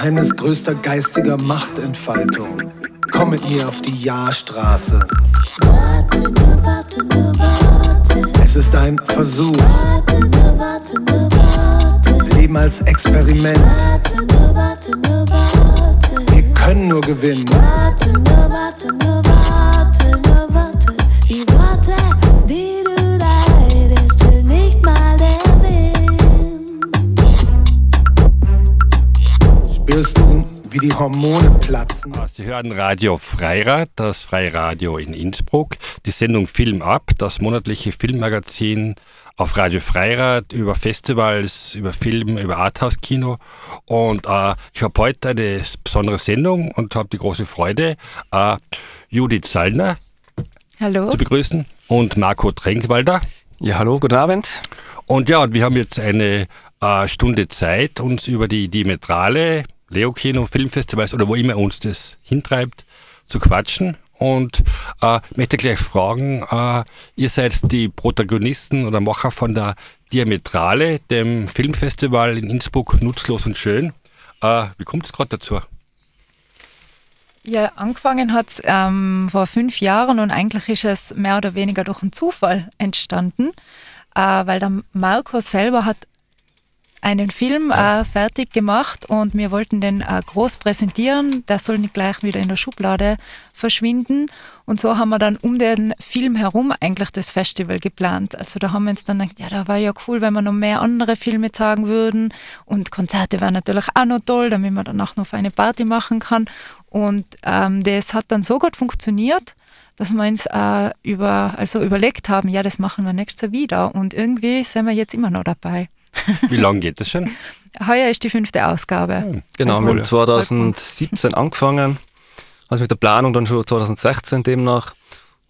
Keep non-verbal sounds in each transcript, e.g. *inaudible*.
Geheimnis größter geistiger Machtentfaltung. Komm mit mir auf die Jahrstraße. Warte warte warte, Es ist ein Versuch, warte warte warte, Leben als Experiment. warte warte warte. Wir können nur gewinnen. Warte nur, warte nur, warte nur, warte. Worte, die Hormone platzen? Ah, Sie hören Radio Freirad, das Freiradio in Innsbruck, die Sendung Film ab, das monatliche Filmmagazin auf Radio Freirad über Festivals, über Film, über Arthouse-Kino. Und äh, ich habe heute eine besondere Sendung und habe die große Freude, äh, Judith Sallner Hallo. zu begrüßen und Marco Tränkwalder. Ja, hallo, guten Abend. Und ja, und wir haben jetzt eine äh, Stunde Zeit, uns über die Diametrale, Leo-Kino, Filmfestivals oder wo immer uns das hintreibt, zu quatschen. Und äh, möchte gleich fragen, äh, ihr seid die Protagonisten oder Macher von der Diametrale, dem Filmfestival in Innsbruck, nutzlos und schön. Äh, wie kommt es gerade dazu? Ja, angefangen hat es ähm, vor fünf Jahren und eigentlich ist es mehr oder weniger durch einen Zufall entstanden, äh, weil der Marco selber hat einen Film äh, fertig gemacht und wir wollten den äh, groß präsentieren. Der soll nicht gleich wieder in der Schublade verschwinden. Und so haben wir dann um den Film herum eigentlich das Festival geplant. Also da haben wir uns dann gedacht, ja, da war ja cool, wenn wir noch mehr andere Filme zeigen würden. Und Konzerte wären natürlich auch noch toll, damit man danach noch eine Party machen kann. Und ähm, das hat dann so gut funktioniert, dass wir uns äh, über, also überlegt haben, ja, das machen wir nächstes Jahr wieder. Und irgendwie sind wir jetzt immer noch dabei. Wie lange geht das schon? Heuer ist die fünfte Ausgabe. Genau, wir haben Voll. 2017 angefangen, also mit der Planung dann schon 2016 demnach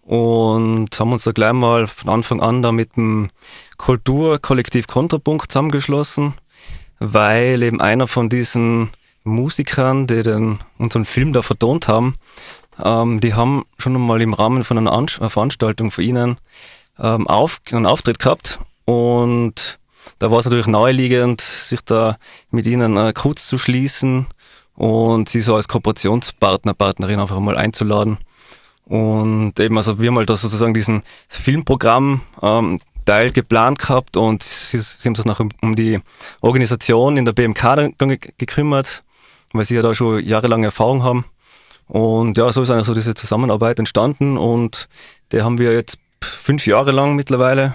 und haben uns da gleich mal von Anfang an da mit dem Kulturkollektiv Kontrapunkt zusammengeschlossen, weil eben einer von diesen Musikern, die den, unseren Film da vertont haben, ähm, die haben schon einmal im Rahmen von einer Ansch- Veranstaltung von ihnen ähm, auf, einen Auftritt gehabt und da war es natürlich naheliegend, sich da mit ihnen äh, kurz zu schließen und sie so als Kooperationspartner, Partnerin einfach mal einzuladen. Und eben, also wir haben halt da sozusagen diesen Filmprogramm ähm, Teil geplant gehabt und sie, sie haben sich noch um, die Organisation in der BMK gekümmert, weil sie ja da schon jahrelange Erfahrung haben. Und ja, so ist eigentlich so diese Zusammenarbeit entstanden und die haben wir jetzt fünf Jahre lang mittlerweile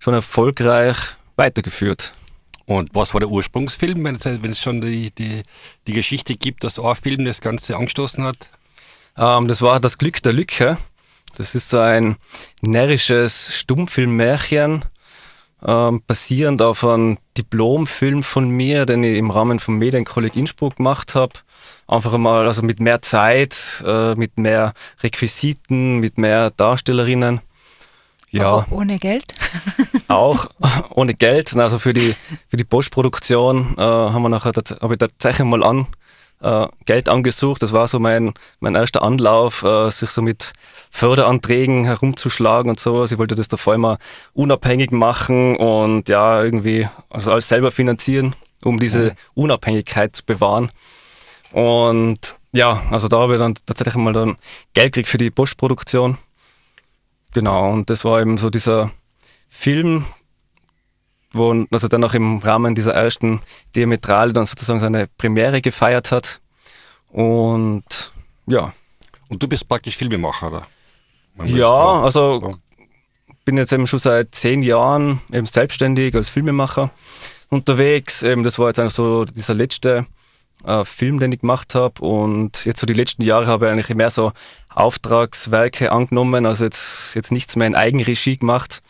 schon erfolgreich weitergeführt. Und was war der Ursprungsfilm, wenn es, wenn es schon die, die, die Geschichte gibt, dass ein Film das Ganze angestoßen hat? Ähm, das war Das Glück der Lücke. Das ist so ein närrisches Stummfilmmärchen, ähm, basierend auf einem Diplomfilm von mir, den ich im Rahmen vom Medienkolleg Innsbruck gemacht habe. Einfach einmal, also mit mehr Zeit, äh, mit mehr Requisiten, mit mehr Darstellerinnen. Ja, Aber ohne Geld. *laughs* auch ohne Geld. Also für die, für die Postproduktion äh, haben wir nachher, habe ich tatsächlich mal an, äh, Geld angesucht. Das war so mein, mein erster Anlauf, äh, sich so mit Förderanträgen herumzuschlagen und so. Sie wollte das davor immer unabhängig machen und ja, irgendwie also alles selber finanzieren, um diese Unabhängigkeit zu bewahren. Und ja, also da habe ich dann tatsächlich mal dann Geld gekriegt für die Postproduktion. Genau, und das war eben so dieser Film, wo also dann auch im Rahmen dieser ersten Diametrale dann sozusagen seine Premiere gefeiert hat. Und ja, Und du bist praktisch Filmemacher, oder? Man ja, also bin jetzt eben schon seit zehn Jahren eben selbstständig als Filmemacher unterwegs. Eben das war jetzt eigentlich so dieser letzte äh, Film, den ich gemacht habe. Und jetzt so die letzten Jahre habe ich eigentlich mehr so Auftragswerke angenommen, also jetzt, jetzt nichts mehr in Eigenregie gemacht.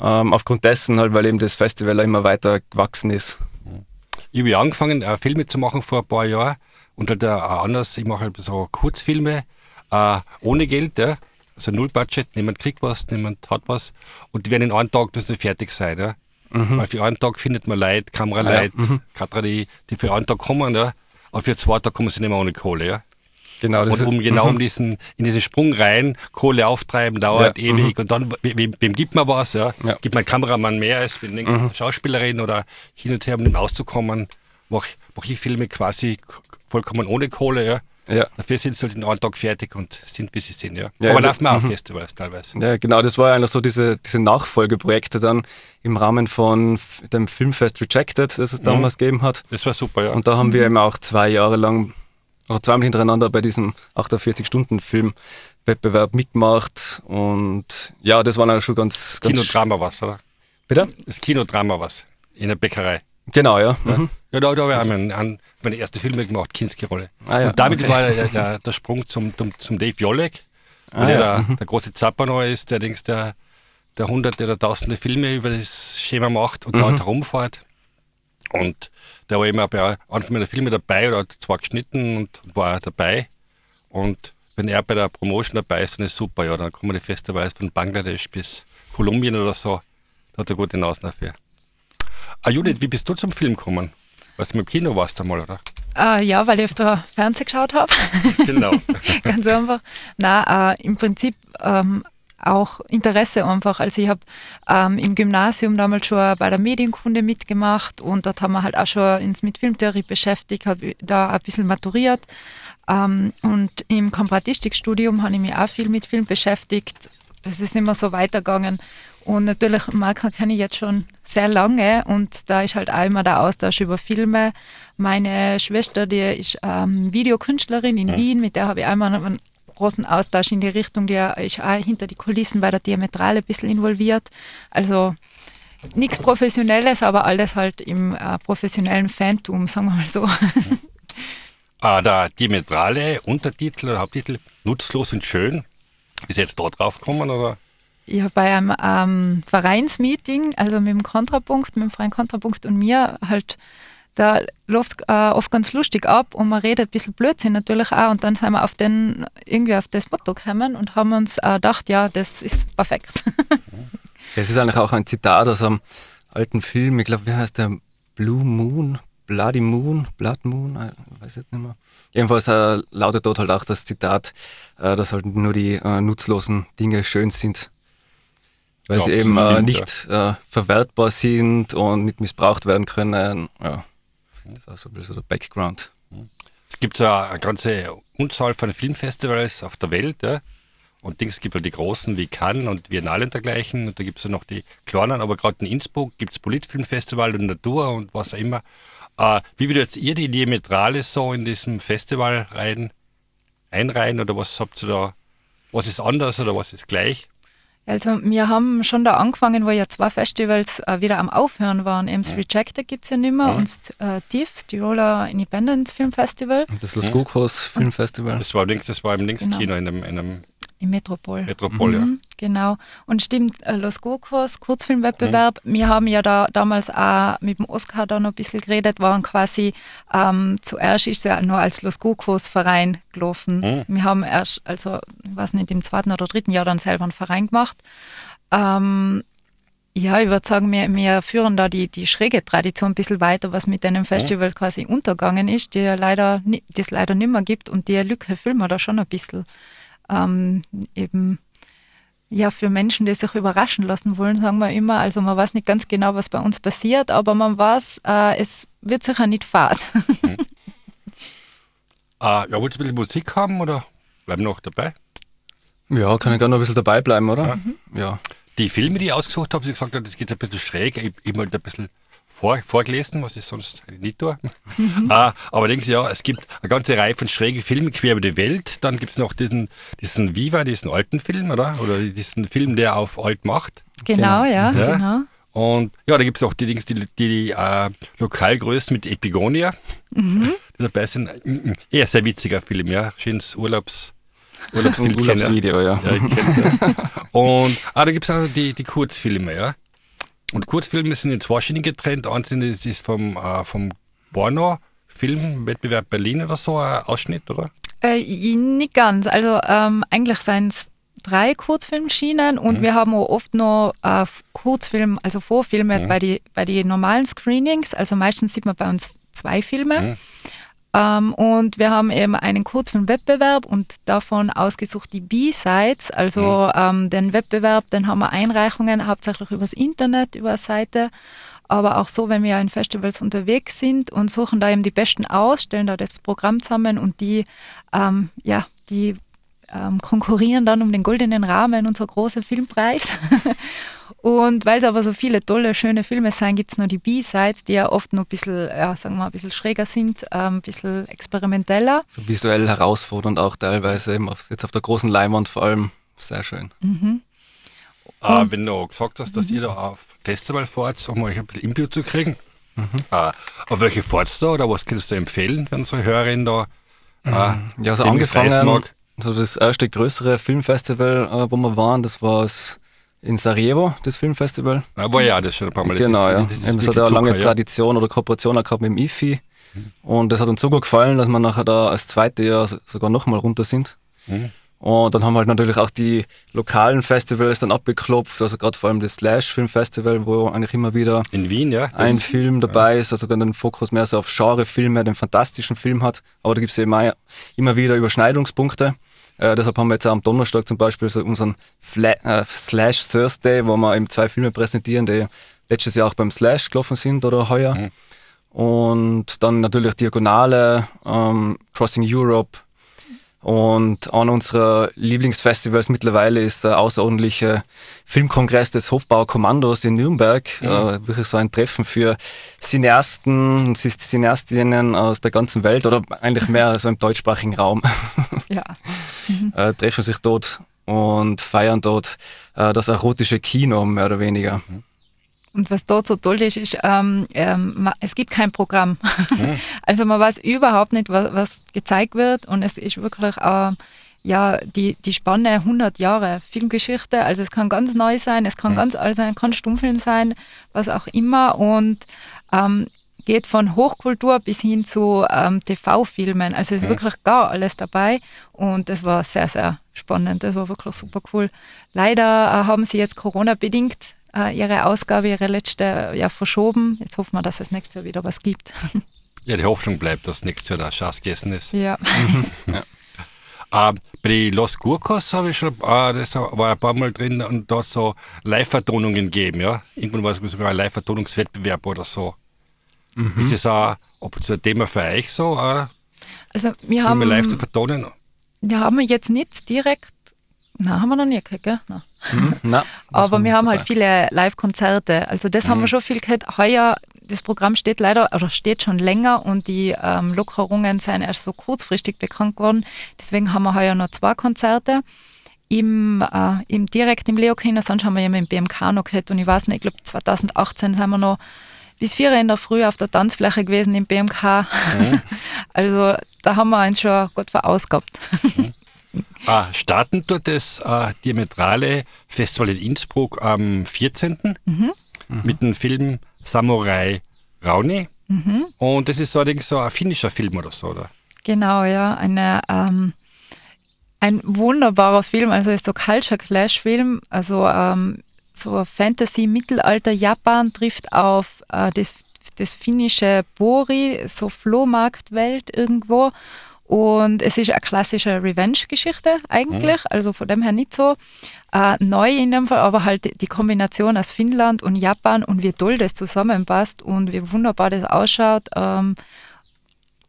Ähm, aufgrund dessen halt, weil eben das Festival immer weiter gewachsen ist. Ich habe ja angefangen, äh, Filme zu machen vor ein paar Jahren und halt äh, anders, ich mache halt so Kurzfilme äh, ohne Geld, ja. also null Budget, niemand kriegt was, niemand hat was und die werden in einem Tag nicht fertig sein. Ja. Weil für einen Tag findet man Leute, Kameraleute, Ah, ja. Kamera, die, die für einen Tag kommen, ja. aber für zwei Tage kommen sie nicht mehr ohne Kohle. Ja. Genau, das Und um ist, genau um diesen, in diesen Sprung rein, Kohle auftreiben, dauert Ja, ewig. Und dann, wem, wem gibt man was? Ja? Ja. Gibt man Kameramann mehr als wenn eine Schauspielerin oder hin und her, um auszukommen, mache mach ich Filme quasi vollkommen ohne Kohle. Ja? ja. Dafür sind sie halt in einem Tag fertig und sind, wie sie sind. Ja? Ja, Aber laufen wir auf Festivals teilweise. Ja, genau, das war ja eigentlich so diese, diese Nachfolgeprojekte dann im Rahmen von dem Filmfest Rejected, das es damals gegeben hat. Das war super, ja. Und da haben wir eben auch zwei Jahre lang, oder zweimal hintereinander bei diesem 48-Stunden-Film-Wettbewerb mitgemacht. Und ja, das war dann schon ganz, ganz Kinodrama was, oder? Bitte? Das Kinodrama was. In der Bäckerei. Genau, ja. Mhm. Ja, da, da habe ich auch meinen, an, meine erste Filme gemacht, Kinski-Rolle. Ah, ja, und damit okay. war der, der, der Sprung zum, zum, zum Dave Jolek, Ah, der, ja, der, der große noch ist, der denkst, der, der hunderte oder tausende Filme über das Schema macht und Mhm. dort herumfährt. Und der war immer bei Anfang meiner Filme dabei oder hat zwar geschnitten und war dabei. Und wenn er bei der Promotion dabei ist, dann ist super, ja, dann kommen die Festivals von Bangladesch bis Kolumbien oder so. Da hat er gute Nasen dafür. Ah, Judith, wie bist du zum Film gekommen? Weißt du, im Kino warst du mal, oder? Äh, ja, weil ich öfter Fernsehen geschaut habe. Genau. *laughs* Ganz einfach. Na, äh, im Prinzip ähm, auch Interesse einfach. Also ich habe ähm, im Gymnasium damals schon bei der Medienkunde mitgemacht und dort haben wir halt auch schon uns mit Filmtheorie beschäftigt, habe da ein bisschen maturiert. Ähm, und im Komparatistikstudium habe ich mich auch viel mit Film beschäftigt. Das ist immer so weitergegangen. Und natürlich, Marco kenne ich jetzt schon sehr lange und da ist halt auch immer der Austausch über Filme. Meine Schwester, die ist ähm, Videokünstlerin in Wien, mit der habe ich einmal einen großen Austausch in die Richtung, die ist auch hinter die Kulissen bei der Diametrale ein bisschen involviert. Also nichts Professionelles, aber alles halt im äh, professionellen Fantum, sagen wir mal so. *laughs* Ah, der diametrale Untertitel oder Haupttitel, nutzlos und schön. Ist jetzt da drauf gekommen, oder? Habe bei einem ähm, Vereinsmeeting, also mit dem Kontrapunkt, mit dem Verein Kontrapunkt und mir halt, da läuft äh, oft ganz lustig ab und man redet ein bisschen Blödsinn natürlich auch und dann sind wir auf den, irgendwie auf das Motto gekommen und haben uns äh, gedacht, ja, das ist perfekt. *laughs* Es ist eigentlich auch ein Zitat aus einem alten Film, ich glaube, wie heißt der? Blue Moon? Bloody Moon? Blood Moon? Ich weiß jetzt nicht mehr. Jedenfalls äh, lautet dort halt auch das Zitat, äh, dass halt nur die äh, nutzlosen Dinge schön sind. Weil Ja, sie eben äh, stimmt, nicht äh, verwertbar sind und nicht missbraucht werden können. Ja, das ist auch so ein bisschen der Background. Es gibt so eine ganze Unzahl von Filmfestivals auf der Welt. Ja? Und Dings gibt halt die großen wie Cannes und Biennale und dergleichen. Und da gibt es ja noch die kleinen, aber gerade in Innsbruck gibt es Politfilmfestival und Natur und was auch immer. Äh, wie würdet ihr die Diametrale so in diesem Festival rein, einreihen oder was habt ihr da? Was ist anders oder was ist gleich? Also wir haben schon da angefangen, wo ja zwei Festivals äh, wieder am Aufhören waren. Eben das Rejected gibt es ja nicht mehr und das äh, TIFF, Tiroler Independent Film Festival Und das Los Gukos Filmfestival. Das war, links, das war im Linkskino Genau. in einem, in einem im Metropol. Metropol. Ja. Mhm, genau. Und stimmt, äh, Los Gokos, Kurzfilmwettbewerb, wir haben ja da damals auch mit dem Oscar da noch ein bisschen geredet, waren quasi, ähm, zuerst ist ja nur als Los Gokos Verein gelaufen. Wir haben erst, also, ich weiß nicht, im zweiten oder dritten Jahr dann selber einen Verein gemacht. Ähm, ja, ich würde sagen, wir, wir führen da die, die schräge Tradition ein bisschen weiter, was mit einem Festival quasi untergegangen ist, die ja leider, die es leider nicht mehr gibt und die Lücke füllen wir da schon ein bisschen ähm, eben ja für Menschen, die sich überraschen lassen wollen, sagen wir immer. Also man weiß nicht ganz genau, was bei uns passiert, aber man weiß, äh, es wird sicher nicht fad. Äh, *laughs* ja, wollt ihr ein bisschen Musik haben oder bleiben noch dabei? Ja, kann ich gerne noch ein bisschen dabei bleiben, oder? Ja. Die Filme, die ich ausgesucht habe, sie gesagt hat, das geht ein bisschen schräg. Ich, halt ein bisschen vor, vorgelesen, was ich sonst nicht tue. ah, aber denken Sie, ja, es gibt eine ganze Reihe von schrägen Filmen quer über die Welt. Dann gibt es noch diesen, diesen Viva, diesen alten Film, oder? Oder diesen Film, der auf alt macht. genau, ja, Ja. genau. Und ja, da gibt es auch die Dings, die, die, die äh, Lokalgrößen mit Epigonia, die dabei sind. Mhm. Eher sehr witziger Film, ja. Schönes Urlaubs, Urlaubsfilm. Urlaubsvideo, ja. Ja, ich kenn, ja. Und ah, da gibt es auch die, die Kurzfilme, ja. Und Kurzfilme sind in zwei Schienen getrennt. Eins ist, vom, äh, vom Porno-Filmwettbewerb Berlin oder so ein Ausschnitt, oder? Äh, nicht ganz. Also ähm, eigentlich sind es drei Kurzfilmschienen und wir haben auch oft noch äh, Kurzfilm, also Vorfilme bei den bei die normalen Screenings. Also meistens sieht man bei uns zwei Filme. Ähm, und wir haben eben einen Kurzfilmwettbewerb und davon ausgesucht die B-Sides, also ähm, den Wettbewerb, den haben wir Einreichungen hauptsächlich übers Internet, über eine Seite, aber auch so, wenn wir in Festivals unterwegs sind und suchen da eben die Besten aus, stellen da das Programm zusammen und die, ähm, ja, die ähm, konkurrieren dann um den goldenen Rahmen, unser großer Filmpreis. *laughs* Und weil es aber so viele tolle, schöne Filme sind, gibt es noch die B-Sides, die ja oft noch ein bisschen, ja, sagen wir mal, ein bisschen schräger sind, ähm, ein bisschen experimenteller. So visuell herausfordernd auch teilweise, eben auf, jetzt auf der großen Leinwand vor allem. Sehr schön. Äh, wenn du gesagt hast, dass ihr da auf Festival fahrt, um euch ein bisschen Input zu kriegen, äh, auf welche fahrt da oder was kannst du empfehlen, wenn so Hörerin da äh, Ja, so dem das reisen angefangen, mag? so das erste größere Filmfestival, äh, wo wir waren, das war es in Sarajevo, das Filmfestival. Ja, war ja das schon ein paar Mal. Das genau, ist, ja. Das es hat ja eine lange Zucker, ja. Tradition oder Kooperation auch gehabt mit dem IFI. Und das hat uns so gut gefallen, dass wir nachher da als zweite Jahr so- sogar nochmal runter sind. Mhm. Und dann haben wir halt natürlich auch die lokalen Festivals dann abgeklopft, also gerade vor allem das Slash Film Festival, wo eigentlich immer wieder In Wien, ja. Das, ein Film dabei ist, also dann den Fokus mehr so auf Genrefilme, den fantastischen Film hat. Aber da gibt es eben immer wieder Überschneidungspunkte. Äh, deshalb haben wir jetzt auch am Donnerstag zum Beispiel so unseren Fla äh, Slash Thursday, wo wir eben zwei Filme präsentieren, die letztes Jahr auch beim Slash gelaufen sind oder heuer. Mhm. Und dann natürlich Diagonale, ähm, Crossing Europe. Und einer unserer Lieblingsfestivals mittlerweile ist der außerordentliche Filmkongress des Hofbauer Kommandos in Nürnberg. Äh, wirklich so ein Treffen für Cineasten und Cineastinnen aus der ganzen Welt oder eigentlich mehr so im deutschsprachigen Raum. Ja. *laughs* äh, treffen sich dort und feiern dort äh, das erotische Kino mehr oder weniger. Und was dort so toll ist, ist, ähm, ähm, es gibt kein Programm. *laughs* also man weiß überhaupt nicht, was, was gezeigt wird und es ist wirklich ähm, ja, die, die Spanne 100 Jahre Filmgeschichte. Also es kann ganz neu sein, es kann ganz alt sein, kann Stummfilm sein, was auch immer und ähm, geht von Hochkultur bis hin zu ähm, TV-Filmen. Also es ist wirklich gar alles dabei und das war sehr, sehr spannend. Das war wirklich super cool. Leider äh, haben sie jetzt Corona-bedingt äh, ihre Ausgabe, ihre letzte, ja, verschoben. Jetzt hoffen wir, dass es nächstes Jahr wieder was gibt. *laughs* ja, die Hoffnung bleibt, dass nächstes Jahr der Schatz gegessen ist. ja. *laughs* Äh, bei den Los Gurkos habe ich schon, äh, das war ein paar Mal drin und dort so Live-Vertonungen gegeben, ja. Irgendwann war es sogar ein Live-Vertonungswettbewerb oder so. Ist das auch, ob es ein Thema für euch so, äh, Also wir haben, live zu vertonen? wir haben jetzt nicht direkt, na haben wir noch nie gekriegt, gell? Nein. *laughs* Na, das Aber wir haben dabei. halt viele Live-Konzerte. Also das Mhm. haben wir schon viel gehabt. Heuer, das Programm steht leider, oder steht schon länger und die ähm, Lockerungen sind erst so kurzfristig bekannt geworden. Deswegen haben wir heuer noch zwei Konzerte. Im, äh, im direkt im Leo-Kino, sonst haben wir ja mit dem BMK noch gehabt und ich weiß nicht, ich glaube 2018 sind wir noch bis vier in der Früh auf der Tanzfläche gewesen im BMK. *laughs* also da haben wir uns schon gut verausgabt. Ah, starten tut das äh, Diametrale Festival in Innsbruck am 14. mit dem Film Samurai Rauni. Und das ist so allerdings so ein finnischer Film oder so, oder? Genau, ja. Eine, ähm, ein wunderbarer Film, also ist so Culture Clash Film, also ähm, so Fantasy Mittelalter Japan trifft auf äh, das, das finnische Bori, so Flohmarktwelt irgendwo. Und es ist eine klassische Revenge-Geschichte eigentlich, also von dem her nicht so äh, neu in dem Fall, aber halt die- Kombination aus Finnland und Japan und wie toll das zusammenpasst und wie wunderbar das ausschaut. Ähm,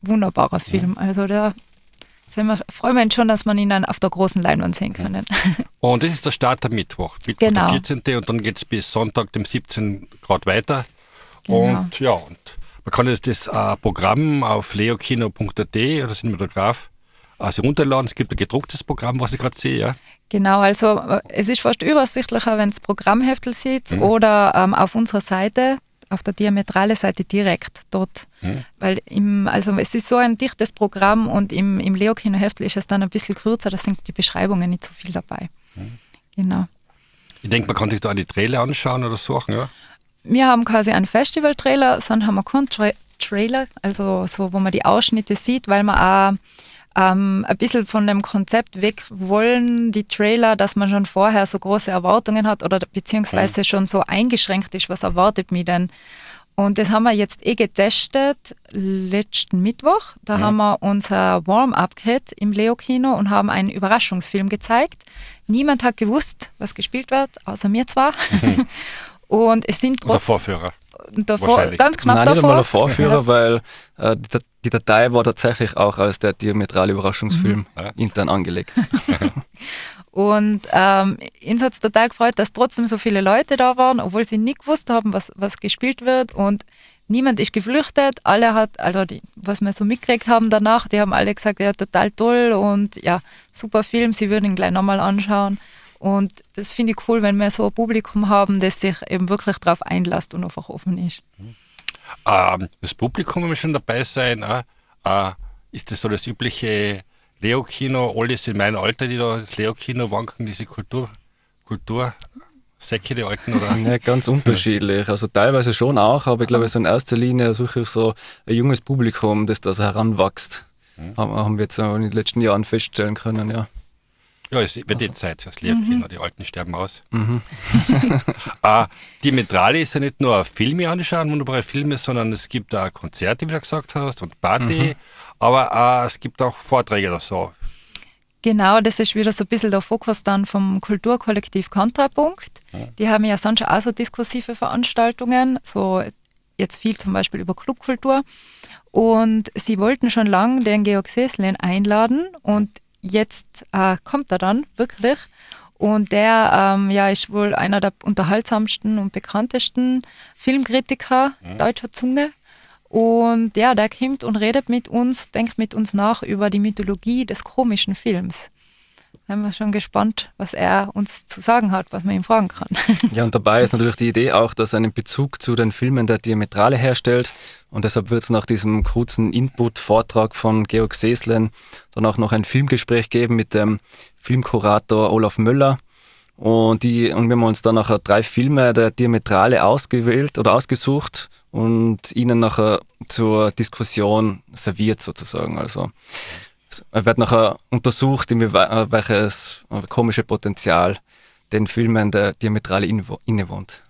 wunderbarer Film. Also da sind wir, freuen wir uns schon, dass man ihn dann auf der großen Leinwand sehen können. Und das ist der Start am Mittwoch. Mittwoch Genau. der 14. und dann geht es bis Sonntag, dem 17. Grad weiter. Genau. Und ja, und man kann jetzt das äh, Programm auf leokino.at oder Cinematograph also runterladen. Es gibt ein gedrucktes Programm, was ich gerade sehe. Ja. Genau, also äh, es ist fast übersichtlicher, wenn es Programmheftel sieht oder ähm, auf unserer Seite, auf der diametrale Seite direkt dort. Weil im, also es ist so ein dichtes Programm und im, im Leokino-Heftel ist es dann ein bisschen kürzer, da sind die Beschreibungen nicht so viel dabei. Genau. Ich denke, man kann sich da auch die Trailer anschauen oder suchen. Ja. Wir haben quasi einen Festival-Trailer, dann haben wir keinen Tra Trailer, also so, wo man die Ausschnitte sieht, weil man auch ähm, ein bisschen von dem Konzept weg wollen, die Trailer, dass man schon vorher so große Erwartungen hat oder beziehungsweise mhm. schon so eingeschränkt ist, was erwartet mich denn? Und das haben wir jetzt eh getestet letzten Mittwoch. Da mhm. haben wir unser Warm-Up-Kit im Leo-Kino und haben einen Überraschungsfilm gezeigt. Niemand hat gewusst, was gespielt wird, außer mir zwar. Mhm. *laughs* und es sind trotzdem... Oder Vorführer. Davor, ganz knapp Nein, davor. nicht einmal ein Vorführer, weil äh, die, die, Datei war tatsächlich auch als der diametrale Überraschungsfilm mhm. intern angelegt. *laughs* Und ähm, uns hat es total gefreut, dass trotzdem so viele Leute da waren, obwohl sie nicht gewusst haben, was, was gespielt wird. Und niemand ist geflüchtet. Alle hat, also die, was wir so mitgekriegt haben danach, die haben alle gesagt, ja, total toll und ja, super Film, sie würden ihn gleich nochmal anschauen. Und das finde ich cool, wenn wir so ein Publikum haben, das sich eben wirklich darauf einlässt und einfach offen ist. Ähm, das Publikum muss schon dabei sein. Äh, äh, ist das so das übliche Leo-Kino, alles in meinem Alter, die da das Leo-Kino wanken, diese Kultur, Kultursäcke, die alten? Oder? Ja, ganz unterschiedlich. Also teilweise schon auch, aber ich glaube, so in erster Linie suche ich so ein junges Publikum, das da so heranwächst. Mhm. Haben wir jetzt in den letzten Jahren feststellen können, ja. Ja, es wird also. jetzt Zeit fürs Lehrkinder, mhm. die Alten sterben aus. Mhm. äh, *laughs* die Metrale ist ja nicht nur Filme anschauen, wunderbare Filme, sondern es gibt auch Konzerte, wie du gesagt hast, und Party. Mhm. Aber äh, es gibt auch Vorträge oder so. Genau, das ist wieder so ein bisschen der Fokus dann vom Kulturkollektiv Kontrapunkt. Die haben ja sonst auch so diskursive Veranstaltungen, so jetzt viel zum Beispiel über Clubkultur. Und sie wollten schon lange den Georg Seslin einladen und jetzt äh, kommt er dann wirklich. Und der ähm, ja, ist wohl einer der unterhaltsamsten und bekanntesten Filmkritiker mhm. deutscher Zunge. Und ja, der kommt und redet mit uns, denkt mit uns nach über die Mythologie des komischen Films. Da sind wir schon gespannt, was er uns zu sagen hat, was man ihm fragen kann. *laughs* Ja, und dabei ist natürlich die Idee auch, dass er einen Bezug zu den Filmen der Diametrale herstellt. Und deshalb wird es nach diesem kurzen Input-Vortrag von Georg Seslen dann auch noch ein Filmgespräch geben mit dem Filmkurator Olaf Möller. Und, die, und wir haben uns dann nachher drei Filme der Diametrale ausgewählt oder ausgesucht und ihnen nachher zur Diskussion serviert sozusagen. Also wird nachher untersucht, welches komische Potenzial den Filmen der Diametrale innewohnt.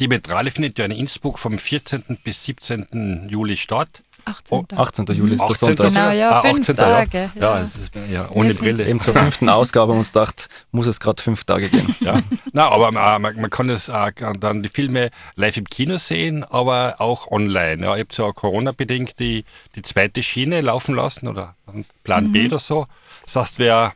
Diametrale findet ja in Innsbruck vom 14. bis 17. Juli statt. 18. Oh, 18. Juli ist der Sonntag. Genau, ja, ah, fünf Tage. Ja, ja. Ist, ja ohne Brille. Eben zur fünften Ausgabe und uns gedacht, muss es gerade fünf Tage gehen. Ja. Na, aber äh, man, man, kann es äh, dann die Filme live im Kino sehen, aber auch online. Ja, ich habe zwar Corona-bedingt die, die zweite Schiene laufen lassen oder Plan mhm. B oder so. Das heißt, wer,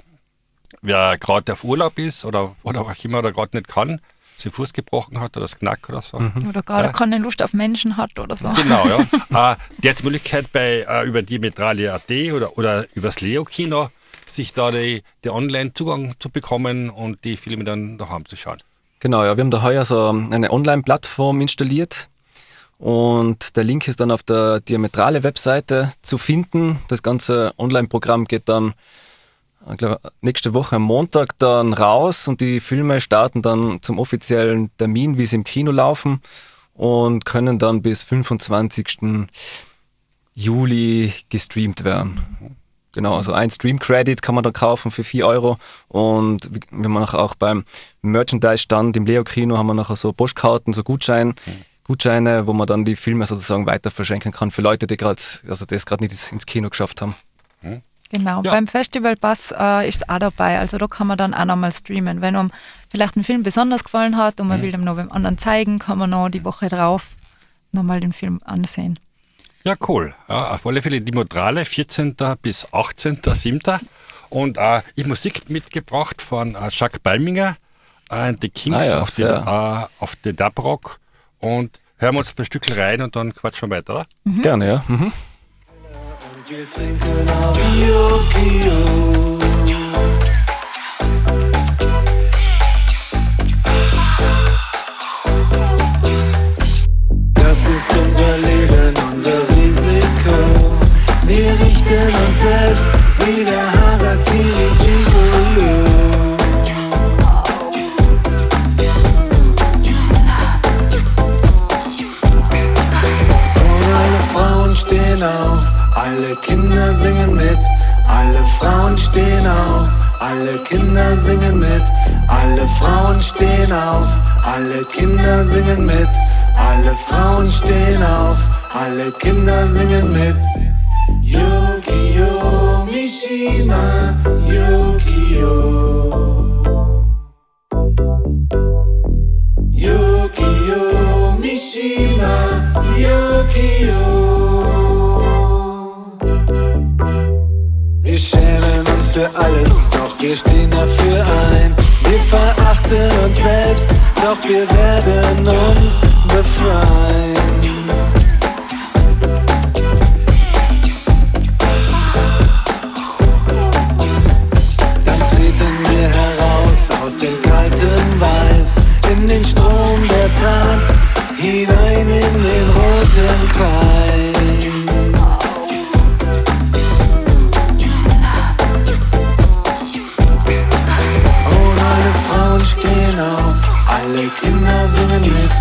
wer gerade auf Urlaub ist oder, oder auch immer oder gerade nicht kann, sich Fuß gebrochen hat oder das Knack oder so. Mhm. Oder gerade ja. keine Lust auf Menschen hat oder so. Genau, ja. *laughs* äh, der hat die Möglichkeit bei äh, über Dimetralia.at oder, oder übers Leo-Kino sich da die, die Online-Zugang zu bekommen und die Filme dann daheim zu schauen. Genau, ja, wir haben da heuer so eine Online-Plattform installiert und der Link ist dann auf der Diametrale Webseite zu finden. Das ganze Online-Programm geht dann ich glaube, nächste Woche am Montag dann raus und die Filme starten dann zum offiziellen Termin, wie sie im Kino laufen und können dann bis 25. Juli gestreamt werden. Genau, also ein Stream-Credit kann man da kaufen für 4 Euro und wir haben auch beim Merchandise-Stand im Leo-Kino haben wir nachher so Postkarten, so Gutscheine, Gutscheine, wo man dann die Filme sozusagen weiter verschenken kann für Leute, die gerade, also das gerade nicht ins Kino geschafft haben. Genau, ja. beim Festivalpass äh, ist es auch dabei. Also da kann man dann auch nochmal streamen. Wenn einem vielleicht ein Film besonders gefallen hat und man mhm. will dem noch beim anderen zeigen, kann man noch die Woche drauf nochmal den Film ansehen. Ja, cool. Ja, auf alle Fälle die Modrale, 14. bis 18.07. Und äh, ich Musik mitgebracht von äh, Jacques Balminger, äh, The Kings ah ja, auf, den, äh, auf den Dub Rock. Und hören wir uns auf ein Stück rein und dann quatschen wir weiter, oder? Mhm. Gerne, ja. Mhm. Wir trinken auf Bio, Bio. Alle Kinder singen mit. Alle Frauen stehen auf, alle Kinder singen mit. Yukio Mishima, Yukio. Yukio Mishima, Yukio. Wir schämen uns für alles, doch wir stehen dafür ein. Wir verachten uns selbst, doch wir werden uns befreien. Dann treten wir heraus aus dem kalten Weiß in den Strom der Tat, hinein in den roten Kreis. Kinder singen mit.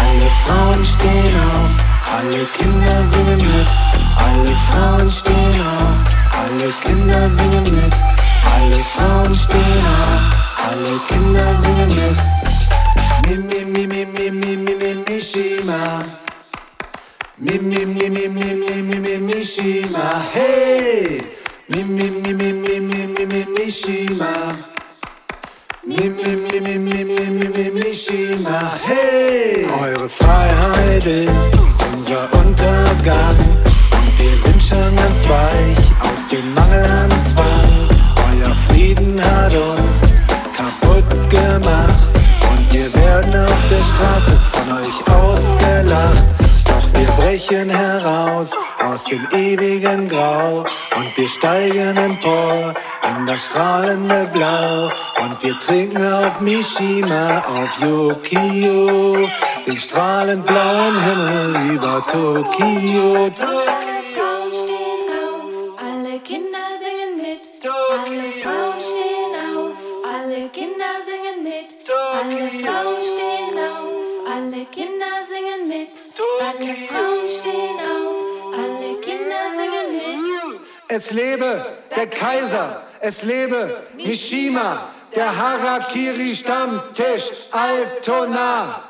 Alle Frauen stehen auf, alle Kinder singen mit. Alle Frauen stehen auf, alle Kinder singen mit. Alle Frauen stehen auf, alle Kinder singen mit. Mi mi mi mi mi mi mi mi Mishima. Mi mi mi mi mi mi mi mi Mishima. Hey! Mi mi mi mi mi mi mi mi Mishima. Mishima! Eure Freiheit ist unser Untergang. Und wir sind schon ganz weich aus dem Mangel an Zwang. Euer Frieden hat uns kaputt gemacht. Und wir werden auf der Straße von euch ausgelacht. Doch wir brechen heraus aus dem ewigen Grau. Und wir steigen empor in das strahlende Blau. Und wir trinken auf Mishima, auf Yokio, den strahlend blauen Himmel über Tokio. Alle Frauen stehen auf, alle Kinder singen mit. Alle Frauen stehen auf, Es lebe der Kaiser, es lebe Mishima, der Harakiri-Stammtisch Altona.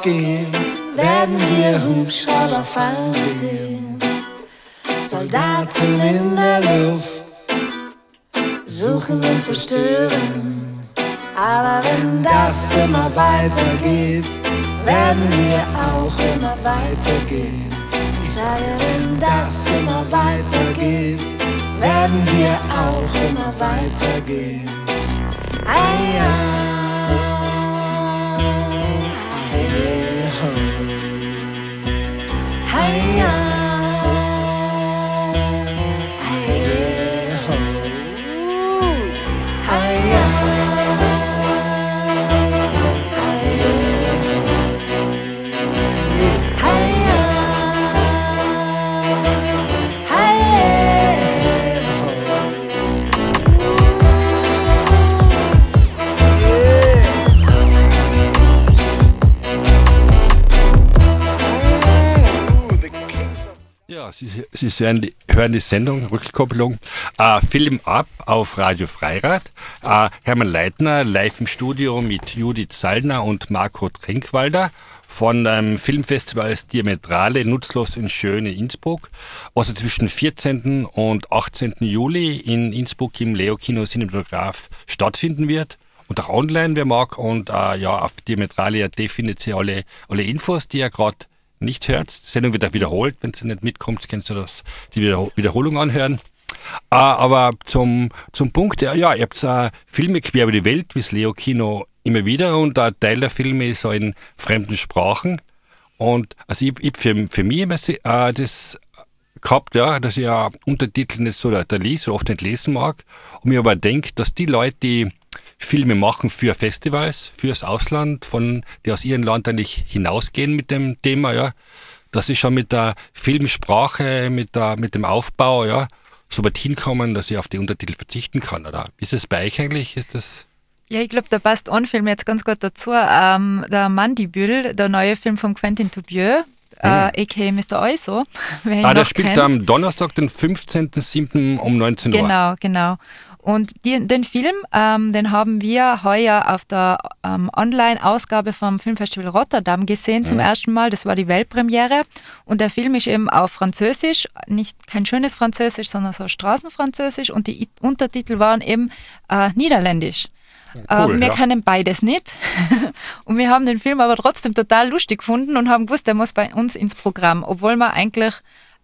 Aufgehen, werden wir Hubschrauber fahren sehen. Soldaten in der Luft suchen und zerstören. Aber wenn das immer weitergeht, werden wir auch immer weitergehen. Ich sage, wenn das immer weitergeht, werden wir auch immer weitergehen. Ei, ja. Hey, ja. Sie, Sie hören, die, Sendung, Rückkopplung, äh, Film ab auf Radio Freirad. Äh, Hermann Leitner live im Studio mit Judith Sallner und Marco Trinkwalder von ähm, Filmfestivals Diametrale Nutzlos in Schön in Innsbruck. Also zwischen 14. und 18. Juli in Innsbruck im Leo Kino Cinematograph stattfinden wird. Und auch online, wer mag. Und äh, ja, auf Diametrale.at findet ihr alle, alle Infos, die ihr gerade nicht hört. Die Sendung wird auch wiederholt. Wenn ihr nicht mitkommt, kannst du das, die Wiederho- Wiederholung anhören. Äh, aber zum, zum Punkt, ja, ja ihr habt äh, Filme quer über die Welt, wie das Leo Kino immer wieder. Und ein Teil der Filme ist so in fremden Sprachen. Und also ich, ich für, für mich immer äh, das gehabt, ja, dass ich ja Untertitel nicht so da, da lies, so oft nicht lesen mag. Und mir aber denke, dass die Leute, die Filme machen für Festivals, fürs Ausland, von, die aus ihrem Land eigentlich hinausgehen mit dem Thema, ja, dass sie schon mit der Filmsprache, mit, der, mit dem Aufbau, ja, so weit hinkommen, dass ich auf die Untertitel verzichten kann, oder? Ist es bei euch eigentlich? Ist das Ja, ich glaube, da passt ein Film jetzt ganz gut dazu. Ähm, der Mandibül, der neue Film von Quentin Dupieux, äh, a.k.a. Mr. *laughs* Ihn Ah, der spielt kennt. am Donnerstag, den 15.07. um 19 Uhr. Genau, genau. Und die, den Film, ähm, den haben wir heuer auf der ähm, Online-Ausgabe vom Filmfestival Rotterdam gesehen zum ersten Mal. Das war die Weltpremiere. Und der Film ist eben auf Französisch, nicht kein schönes Französisch, sondern so Straßenfranzösisch. Und die Untertitel waren eben äh, Niederländisch. cool, äh, wir ja. können beides nicht. *laughs* und wir haben den Film aber trotzdem total lustig gefunden und haben gewusst, der muss bei uns ins Programm, obwohl wir eigentlich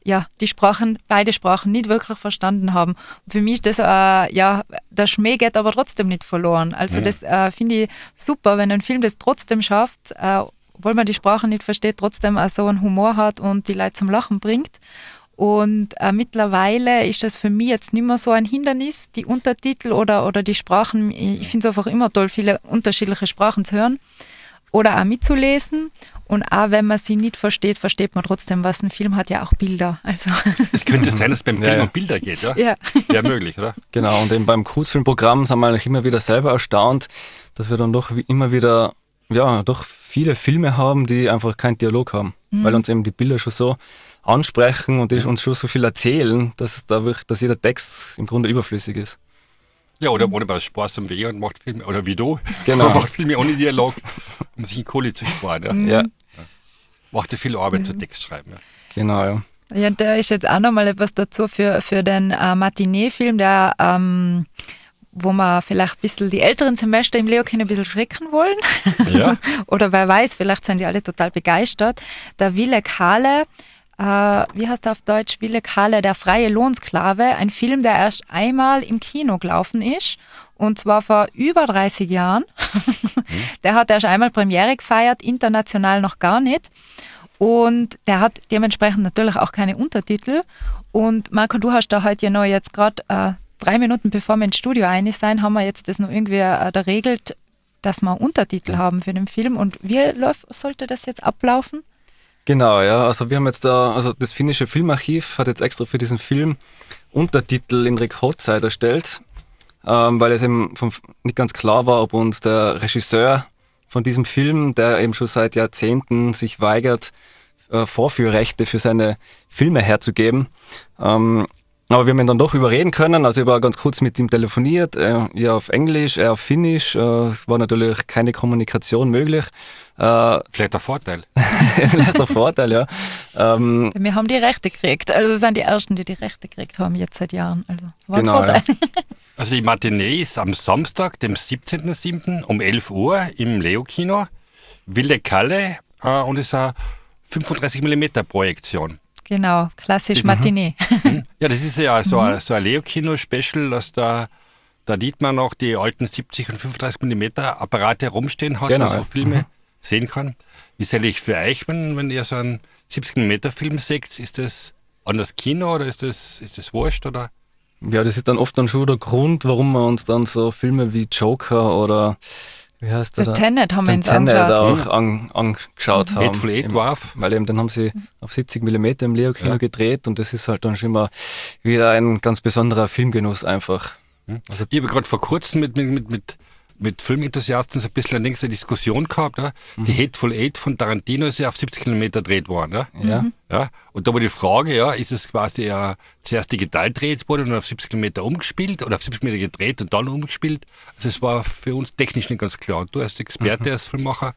ja, die Sprachen, beide Sprachen nicht wirklich verstanden haben. Für mich ist das, äh, ja, der Schmäh geht aber trotzdem nicht verloren. Also das äh, finde ich super, wenn ein Film das trotzdem schafft, äh, obwohl man die Sprache nicht versteht, trotzdem auch so einen Humor hat und die Leute zum Lachen bringt. Und äh, mittlerweile ist das für mich jetzt nicht mehr so ein Hindernis, die Untertitel oder, oder die Sprachen. Ich, ich finde es einfach immer toll, viele unterschiedliche Sprachen zu hören oder auch mitzulesen. Und auch wenn man sie nicht versteht, versteht man trotzdem was. Ein Film hat ja auch Bilder. Also *laughs* Es könnte sein, dass es beim Ja, Film ja. um Bilder geht, ja? ja. Ja, möglich, oder? *laughs* Genau, und eben beim Kurzfilmprogramm sind wir eigentlich immer wieder selber erstaunt, dass wir dann doch immer wieder, ja, doch viele Filme haben, die einfach keinen Dialog haben, weil uns eben die Bilder schon so ansprechen und die uns schon so viel erzählen, dass, da wirklich, dass jeder Text im Grunde überflüssig ist. Ja, oder, oder bei Spaß am Weh und macht Filme, oder wie du, Genau. man macht Filme ohne Dialog, um sich in Kohle zu sparen. Ja? Ja, Macht ja viel Arbeit zu Text schreiben. Ja. genau, ja. Ja, da ist jetzt auch nochmal etwas dazu für, für den äh, Matinee-Film, der, ähm, wo wir vielleicht ein bisschen die älteren Semester im Leokin ein bisschen schrecken wollen. Ja. *laughs* Oder wer weiß, vielleicht sind die alle total begeistert. Der Wille Kahle, äh, wie heißt er auf Deutsch? Wille Kahle, der freie Lohnsklave, ein Film, der erst einmal im Kino gelaufen ist. Und zwar vor über 30 Jahren. *laughs* Der hat erst einmal Premiere gefeiert, international noch gar nicht. Und der hat dementsprechend natürlich auch keine Untertitel. Und Marco, du hast da heute ja noch jetzt gerade äh, drei Minuten bevor wir ins Studio einig sein, haben wir jetzt das noch irgendwie äh, da regelt, dass wir Untertitel haben für den Film. Und wie läuft, sollte das jetzt ablaufen? Genau, ja. Also wir haben jetzt da, also das finnische Filmarchiv hat jetzt extra für diesen Film Untertitel in Rekordzeit erstellt, ähm, weil es eben vom, nicht ganz klar war, ob uns der Regisseur von diesem Film, der eben schon seit Jahrzehnten sich weigert, äh, Vorführrechte für seine Filme herzugeben, ähm, Aber wir haben ihn dann doch überreden können. Also ich war ganz kurz mit ihm telefoniert, er, ja auf Englisch, er auf Finnisch. Äh, war natürlich keine Kommunikation möglich. Äh, Vielleicht ein Vorteil. *laughs* vielleicht der Vorteil, ja. Ähm, Wir haben die Rechte gekriegt. Also das sind die Ersten, die die Rechte gekriegt haben, jetzt seit Jahren. Also war Genau, ein Vorteil. *laughs* Also die Matinee ist am Samstag, dem 17.07. um 11 Uhr im Leo-Kino. Wilde Kalle äh, und ist eine 35 mm Projektion. Genau, klassisch Matinee. Ja, das ist ja so ein, so ein Leo-Kino-Special, dass da der Dietmar noch die alten 70 und 35 mm Apparate rumstehen hat, Genau, man so. Filme sehen kann. Wie soll ich für euch, wenn, wenn ihr so einen 70 mm Film seht, ist das an das Kino oder ist das, ist das wurscht? Oder? ja, das ist dann oft dann schon der Grund, warum wir uns dann so Filme wie Joker oder wie heißt der? Der da? Tenet haben wir uns Tenet angeschaut. auch an, angeschaut haben. Hateful Eight Eben, Dwarf. Weil eben den haben sie auf 70 mm im Leo-Kino Ja. gedreht und das ist halt dann schon immer wieder ein ganz besonderer Filmgenuss einfach. Also Ich habe gerade vor kurzem mit, mit, mit, mit, mit Filmenthusiasten so ein bisschen eine längste Diskussion gehabt. Ja? Die Hateful Eight von Tarantino ist ja auf 70 mm gedreht worden. Ja? ja, Ja, und da war die Frage, ja, ist es quasi äh, zuerst digital gedreht worden und auf 70 mm umgespielt oder auf 70 mm gedreht und dann umgespielt? Also es war für uns technisch nicht ganz klar. Und du als Experte, als Filmmacher,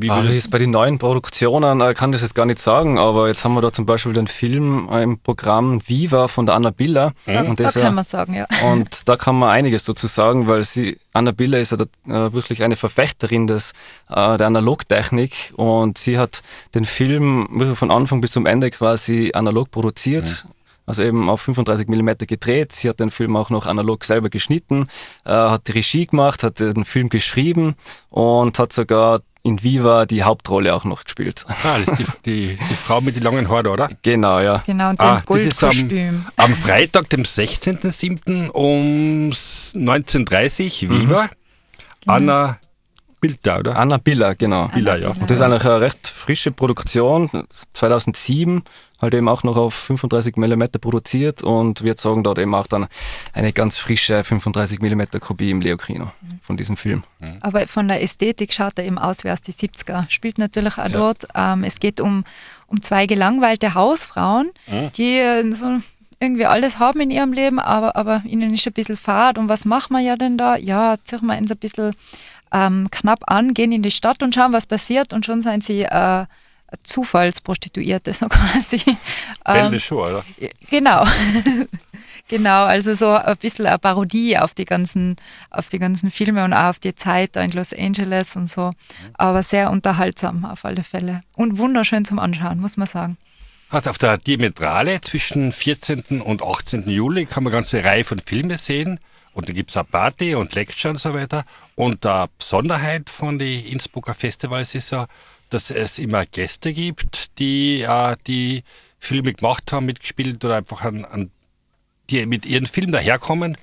wie Ah, würdest ist bei den neuen Produktionen, äh, kann das jetzt gar nicht sagen, aber jetzt haben wir da zum Beispiel den Film äh, im Programm Viva von der Anna Biller. Da, Und, da das, kann ja, man sagen, ja. und da kann man einiges dazu sagen, weil sie, Anna Biller ist ja da, äh, wirklich eine Verfechterin des, äh, der Analogtechnik und sie hat den Film wirklich von Anfang bis zum Ende quasi analog produziert. Also eben auf 35 mm gedreht. Sie hat den Film auch noch analog selber geschnitten, äh, hat die Regie gemacht, hat den Film geschrieben und hat sogar in Viva die Hauptrolle auch noch gespielt. Ah, das ist die, *laughs* die, die Frau mit den langen Haaren, oder? Genau, ja. Genau, und den Ah, das ist am, Goldkostüm. am Freitag, dem 16.07. um 19.30 Uhr, Viva. Anna Bilder, oder? Anna Biller, genau. Biller, ja. Und das ist eigentlich eine recht frische Produktion, 2007, halt eben auch noch auf 35 mm produziert und wir sagen dort eben auch dann eine ganz frische 35 mm Kopie im Leo-Kino von diesem Film. Aber von der Ästhetik schaut er eben aus wie aus die 70er. Spielt natürlich auch dort. Ähm, es geht um, um zwei gelangweilte Hausfrauen, die äh, so irgendwie alles haben in ihrem Leben, aber, aber ihnen ist ein bisschen fad. Und was machen wir ja denn da? Ja, ziehen wir uns ein bisschen ähm, knapp an, gehen in die Stadt und schauen, was passiert. Und schon sind sie äh, Zufallsprostituierte, *laughs* so quasi. Belle Ähm, schon, oder? Genau. *laughs* genau, also so ein bisschen eine Parodie auf die ganzen, auf die ganzen Filme und auch auf die Zeit da in Los Angeles und so. Aber sehr unterhaltsam auf alle Fälle. Und wunderschön zum Anschauen, muss man sagen. Also auf der Diametrale zwischen 14. und 18. Juli kann man eine ganze Reihe von Filmen sehen. Und da gibt es auch Party und Lecture und so weiter. Und die Besonderheit von den Innsbrucker Festivals ist ja, dass es immer Gäste gibt, die äh, die Filme gemacht haben, mitgespielt oder einfach an, an die mit ihren Film daherkommen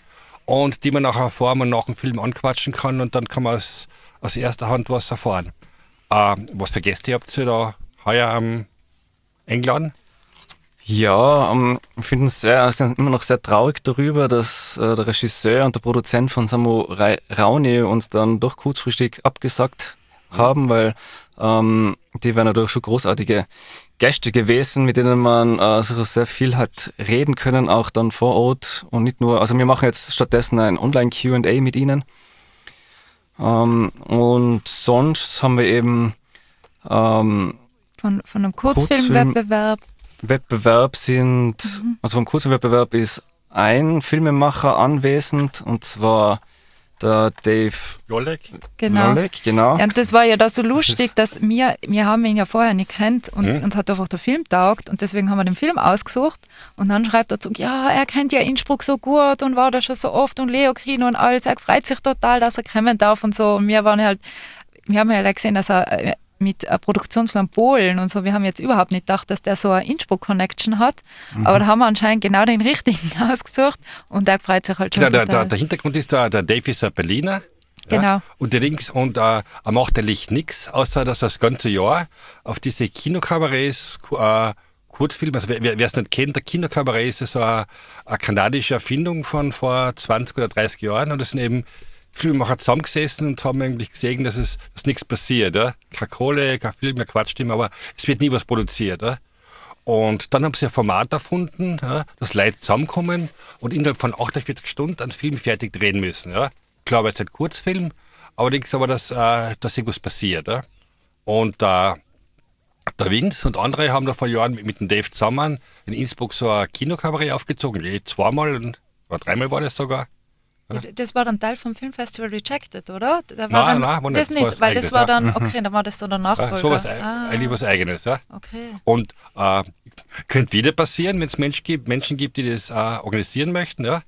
und die man nachher vor und nach dem Film anquatschen kann und dann kann man aus, aus erster Hand was erfahren. Äh, was für Gäste habt ihr da heuer am eingeladen? Ja, ähm, ich finde es immer noch sehr traurig darüber, dass äh, der Regisseur und der Produzent von Samu Ra Rauni uns dann doch kurzfristig abgesagt haben, weil ähm, die wären natürlich schon großartige Gäste gewesen, mit denen man äh, sehr viel hat reden können, auch dann vor Ort und nicht nur, also wir machen jetzt stattdessen ein Online-QA mit ihnen. Ähm, und sonst haben wir eben ähm, Von, von einem Kurzfilm- Kurzfilmwettbewerb. Wettbewerb sind, Mhm. also vom Kurzwettbewerb ist ein Filmemacher anwesend und zwar der Dave Jolek? Genau. Nolek, genau. Ja, und das war ja da so lustig, dass wir, wir haben ihn ja vorher nicht kennt und Mhm. uns hat einfach der Film taugt und deswegen haben wir den Film ausgesucht und dann schreibt er zurück, ja, er kennt ja Innsbruck so gut und war da schon so oft und Leo Kino und alles, er freut sich total, dass er kommen darf und so und wir waren halt, wir haben ja gleich gesehen, dass er äh, mit äh, Produktionsland Polen und so, wir haben jetzt überhaupt nicht gedacht, dass der so eine Innsbruck-Connection hat, Mhm. aber da haben wir anscheinend genau den richtigen *laughs* ausgesucht und der freut sich halt schon Genau, der, der, der Hintergrund ist da, der Dave ist ein Berliner. Genau. Ja, und der Links, und äh, er macht eigentlich nichts, außer dass er das ganze Jahr auf diese Kinokabarets, äh, Kurzfilme, also wer es nicht kennt, der Kinokabarett ist so eine, eine kanadische Erfindung von vor 20 oder 30 Jahren und das sind eben Filmemacher zusammengesessen und haben eigentlich gesehen, dass es dass nichts passiert. Ja? Keine Kohle, kein Film, mehr Quatsch, aber es wird nie was produziert. Ja? Und dann haben sie ein Format erfunden, ja, dass Leute zusammenkommen und innerhalb von 48 Stunden einen Film fertig drehen müssen. Ja. Klar, weil es ein Kurzfilm, allerdings aber, dass, äh, dass irgendwas passiert. Ja. Und äh, der Vince und andere haben da vor Jahren mit, mit dem Dave zusammen in Innsbruck so ein Kinokabarett aufgezogen. Je zweimal und oder dreimal war das sogar. Ja, Das war dann Teil vom Filmfestival Rejected, oder? Da war Nein, dann, nein, war das War nicht, was weil das Eigenes, war ja. dann, okay, dann war das so der Nachfolger. Ja, sowas, ah, eigentlich was Eigenes. Ja. okay. Und äh, könnte wieder passieren, wenn es Menschen gibt, Menschen gibt, die das äh, organisieren möchten. Ja?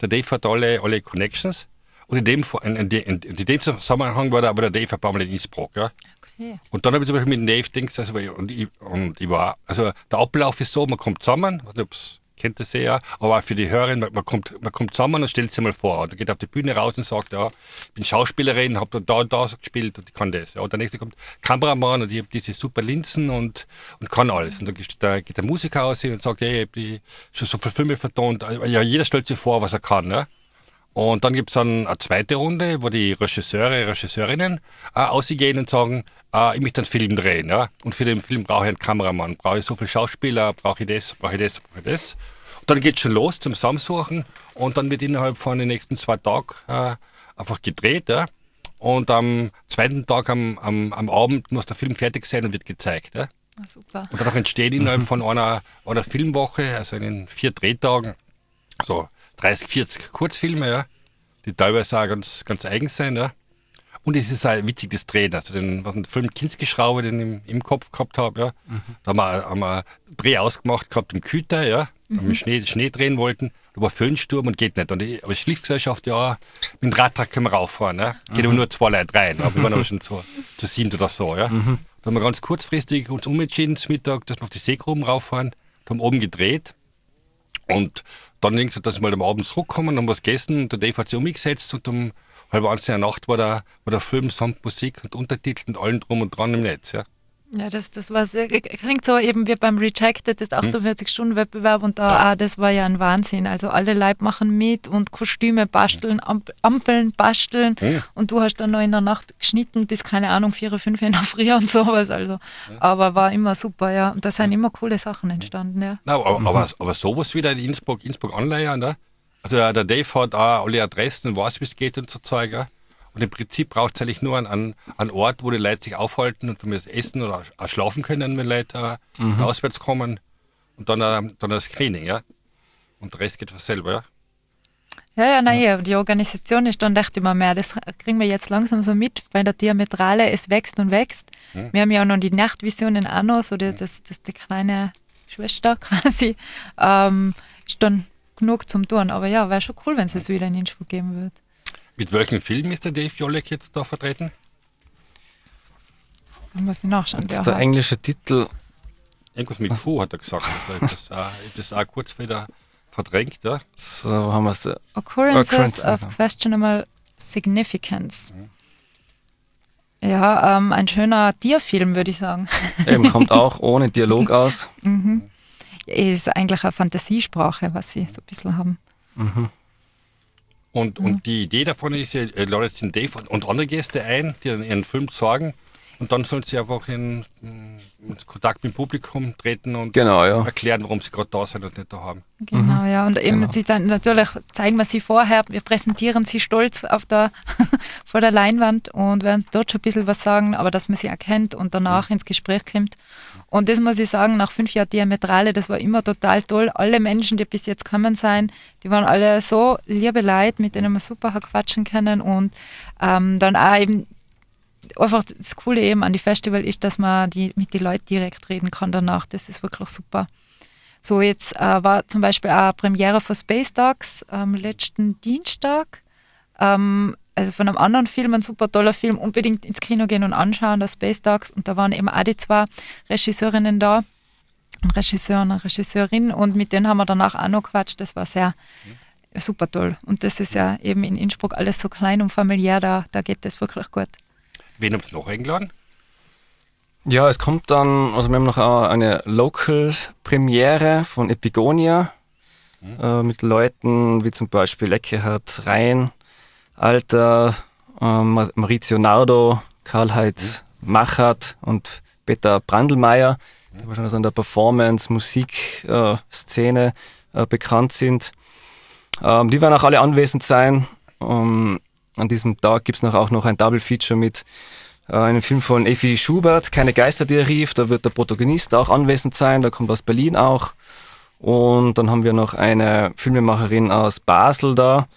Der Dave hat alle, alle Connections. Und in dem, in, in, in, in dem Zusammenhang war, der, aber der Dave ein paar Mal in Innsbruck. Ja? okay. Und dann habe ich zum Beispiel mit dem Dave gedacht, also, und, ich, und ich war, also der Ablauf ist so, man kommt zusammen, ob's- kennt das ja, aber auch für die Hörerin, man, man, kommt, man kommt zusammen und stellt sich mal vor. Und geht auf die Bühne raus und sagt, ja, ich bin Schauspielerin, habe da und da gespielt und ich kann das. Ja. Und der nächste kommt Kameramann und ich habe diese super Linsen und, und kann alles. Und dann geht der, geht der Musiker raus und sagt, hey, ich habe schon so viele Filme vertont. Ja, jeder stellt sich vor, was er kann. Ja. Und dann gibt es dann eine zweite Runde, wo die Regisseure, Regisseurinnen äh, ausgehen und sagen, äh, ich möchte einen Film drehen. Ja? Und für den Film brauche ich einen Kameramann, brauche ich so viele Schauspieler, brauche ich das, brauche ich das, brauche ich das. Und dann geht es schon los zum Zusammensuchen und dann wird innerhalb von den nächsten zwei Tagen äh, einfach gedreht. Ja? Und am zweiten Tag am, am, am Abend muss der Film fertig sein und wird gezeigt. Ja? Ah, super. Und danach entsteht innerhalb *laughs* von einer, einer Filmwoche, also in den vier Drehtagen, so 30, 40 Kurzfilme, ja, die teilweise auch ganz, ganz eigen sind. Ja. Und es ist auch witzig, das Drehen. Also den, was den Film Kinski-Schraube, den ich im, im Kopf gehabt habe, ja. da haben wir, haben wir einen Dreh ausgemacht gehabt im Küter, ja, mhm. wir Schnee, Schnee drehen wollten. Da war Föhnsturm und geht nicht. Und ich, aber Schliffgesellschaft, ja, mit dem Radtrag können wir rauffahren. Ja. Geht aber nur zwei Leute rein. Aber wir waren aber schon zu, *laughs* zu sieben oder so. Ja. Da haben wir ganz kurzfristig uns umentschieden zum Mittag, dass wir auf die Seegruben rauffahren. Da haben wir oben gedreht. Und dann du, dass wir mal am Abend zurückkommen, haben was gegessen und der Dave hat sich umgesetzt und um halb eins in der Nacht war der, war der Film samt Musik und Untertitel und allem drum und dran im Netz. Ja. Ja, das, das war sehr, klingt so eben wie beim Rejected, das 48-Stunden-Wettbewerb und da, ah, das war ja ein Wahnsinn. Also alle Leib machen mit und Kostüme basteln, Amp Ampeln basteln Hm. und du hast dann noch in der Nacht geschnitten bis, keine Ahnung, vier oder fünf in der Früh und sowas. Also, aber war immer super, ja. Und da sind immer coole Sachen entstanden, ja. Na, aber, aber, aber sowas wieder in Innsbruck, Innsbruck anleiern. Ne? Also der der Dave hat auch alle Adressen und weiß, wie es geht und so Zeug. Ja? Und im Prinzip braucht es eigentlich nur einen, einen, Ort, wo die Leute sich aufhalten und von mir essen oder auch schlafen können, wenn Leute äh, von auswärts kommen. Und dann, äh, dann das Screening, ja. Und der Rest geht von selber, ja. Ja, ja, nein, ja. die Organisation ist dann echt immer mehr. Das kriegen wir jetzt langsam so mit bei der Diametrale. Es wächst und wächst. Wir haben ja auch noch die Nachtvisionen auch noch, so die, das, das die kleine Schwester *laughs* quasi. Ähm, ist dann genug zum Tun. Aber ja, wäre schon cool, wenn es es wieder in Innsbruck geben würde. Mit welchem Film ist der Dave Jolek jetzt da vertreten? Dann muss ich nachschauen. Jetzt wer der heißt. englische Titel, Irgendwas mit Q hat er gesagt. Also das, *laughs* das auch kurz wieder verdrängt, ja. so haben wir es. da. Occurrences Occurrences, of ja. questionable significance. Ja, ähm, ein schöner Tierfilm, würde ich sagen. *laughs* Eben, kommt auch ohne Dialog *laughs* aus. Ist eigentlich eine Fantasiesprache, was sie so ein bisschen haben. Und, und die Idee davon ist ja, ladet den Dave und, und andere Gäste ein, die dann ihren Film zeigen. Und dann sollen sie einfach in, in Kontakt mit dem Publikum treten und Genau, ja. erklären, warum sie gerade da sind und nicht da haben. Genau, ja. Und eben, Genau. sie dann natürlich zeigen wir sie vorher, wir präsentieren sie stolz auf der, *laughs* vor der Leinwand und werden dort schon ein bisschen was sagen, aber dass man sie erkennt und danach ins Gespräch kommt. Und das muss ich sagen, nach fünf Jahren Diametrale, das war immer total toll. Alle Menschen, die bis jetzt gekommen sind, die waren alle so liebe Leute, mit denen man super hat quatschen können und ähm, dann auch eben einfach das Coole eben an die Festival ist, dass man die, mit den Leuten direkt reden kann danach. Das ist wirklich super. So, jetzt äh, war zum Beispiel auch Premiere von Space Dogs am letzten Dienstag. Ähm, also von einem anderen Film, ein super toller Film, unbedingt ins Kino gehen und anschauen, der Space Dogs. Und da waren eben auch die zwei Regisseurinnen da, ein Regisseur und eine Regisseurin. Und mit denen haben wir danach auch noch quatscht. Das war sehr super toll. Und das ist ja eben in Innsbruck alles so klein und familiär, da, da geht das wirklich gut. Wen habt ihr noch eingeladen? Ja, es kommt dann, also wir haben noch auch eine Local-Premiere von Epigonia äh, mit Leuten wie zum Beispiel Eckehard Rhein, Alter, ähm, Maurizio Nardo, Karl-Heinz Machert und Peter Brandelmeier, die wahrscheinlich so in der Performance, Musik-Szene äh, bekannt sind. Ähm, die werden auch alle anwesend sein. Ähm, an diesem Tag gibt es auch noch ein Double Feature mit äh, einem Film von Effi Schubert, Keine Geister, die er rief. Da wird der Protagonist auch anwesend sein, der kommt aus Berlin auch. Und dann haben wir noch eine Filmemacherin aus Basel da,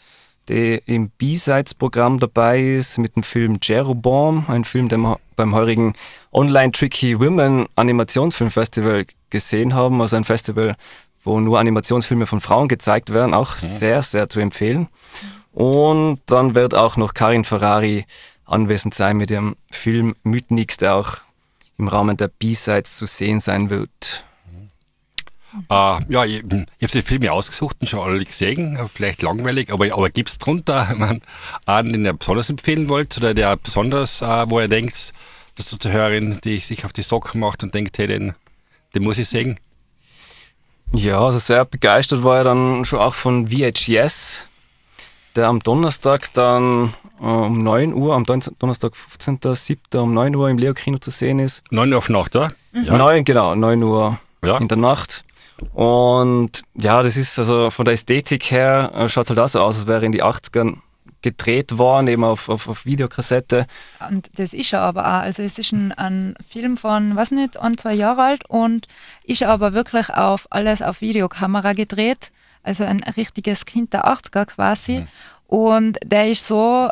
die im B-Sides-Programm dabei ist mit dem Film Jeroboam, ein Film, den wir beim heurigen Online Tricky Women Animationsfilmfestival gesehen haben. Also ein Festival, wo nur Animationsfilme von Frauen gezeigt werden, auch sehr, sehr zu empfehlen. Und dann wird auch noch Karin Ferrari anwesend sein mit ihrem Film Mythnix, der auch im Rahmen der B-Sides zu sehen sein wird. Äh, ja, ich, ich habe die Filme ausgesucht und schon alle gesehen, vielleicht langweilig, aber, aber gibt es drunter *laughs* einen, den ihr besonders empfehlen wollt oder der besonders, äh, wo ihr denkt, dass du zur Hörerin, die sich auf die Socken macht und denkt, hey, den, den muss ich sehen? Ja, also sehr begeistert war er dann schon auch von VHS, der am Donnerstag dann äh, um 9 Uhr, am Donnerstag 15.07. um 9 Uhr im Leo-Kino zu sehen ist. 9 Uhr auf Nacht, oder? Mhm. Ja. 9, genau, 9 Uhr ja. in der Nacht. Und ja, das ist also von der Ästhetik her, äh, schaut halt auch so aus, als wäre in die 80ern gedreht worden, eben auf, auf, auf Videokassette. Und das ist er aber auch. Also es ist ein, ein Film von, was nicht, ein, zwei Jahre alt und ist aber wirklich auf alles auf Videokamera gedreht. Also ein richtiges Kind der 80er quasi. Mhm. Und der ist so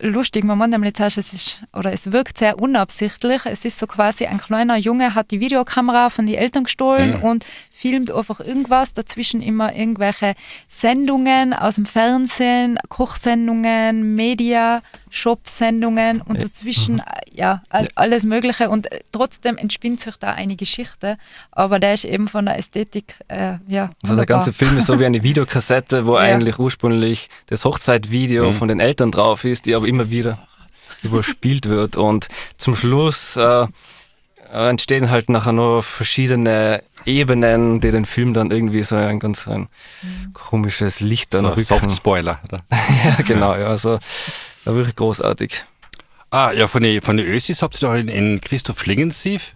lustig. Man muss nämlich sagen, es ist, oder es wirkt sehr unabsichtlich. Es ist so quasi ein kleiner Junge hat die Videokamera von den Eltern gestohlen mhm. und filmt einfach irgendwas. Dazwischen immer irgendwelche Sendungen aus dem Fernsehen, Kochsendungen, Media, Shop-Sendungen und dazwischen mhm. Äh, ja alles Mögliche. Und äh, trotzdem entspinnt sich da eine Geschichte. Aber der ist eben von der Ästhetik äh, ja. Also der ganze Film ist so wie eine *laughs* Videokassette, wo ja. eigentlich ursprünglich das Hochzeitvideo mhm. von den Eltern drauf ist, die aber immer wieder überspielt wird. Und zum Schluss äh, entstehen halt nachher nur verschiedene Ebenen, die den Film dann irgendwie so ein ganz ein komisches Licht dann so rücken. Soft Spoiler. *laughs* ja, genau, ja, also wirklich großartig. Ah, ja, von den von die Ösis habt ihr doch in, in Christoph Schlingensief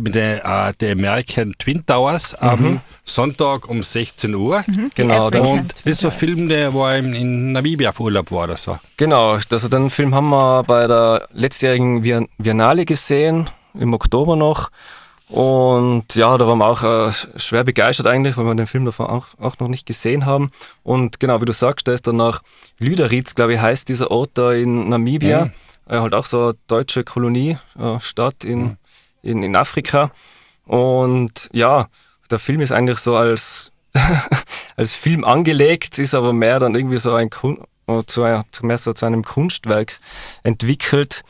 mit der, uh, der American Twin Towers mhm. am Sonntag um 16 Uhr. Mhm, genau. Und das ist so ein Film, der war in, in Namibia auf Urlaub war oder so. Genau, also den Film haben wir bei der letztjährigen Biennale gesehen, im Oktober noch. Und ja, da waren wir auch äh, schwer begeistert eigentlich, weil wir den Film davon auch, auch, noch nicht gesehen haben. Und genau, wie du sagst, da ist dann nach Lüderitz, glaube ich, heißt dieser Ort da in Namibia. Mhm. Äh, halt auch so eine deutsche Koloniestadt äh, in, mhm. in, in Afrika. Und ja, der Film ist eigentlich so als, *laughs* als Film angelegt, ist aber mehr dann irgendwie so ein äh, zu, mehr so zu einem Kunstwerk entwickelt.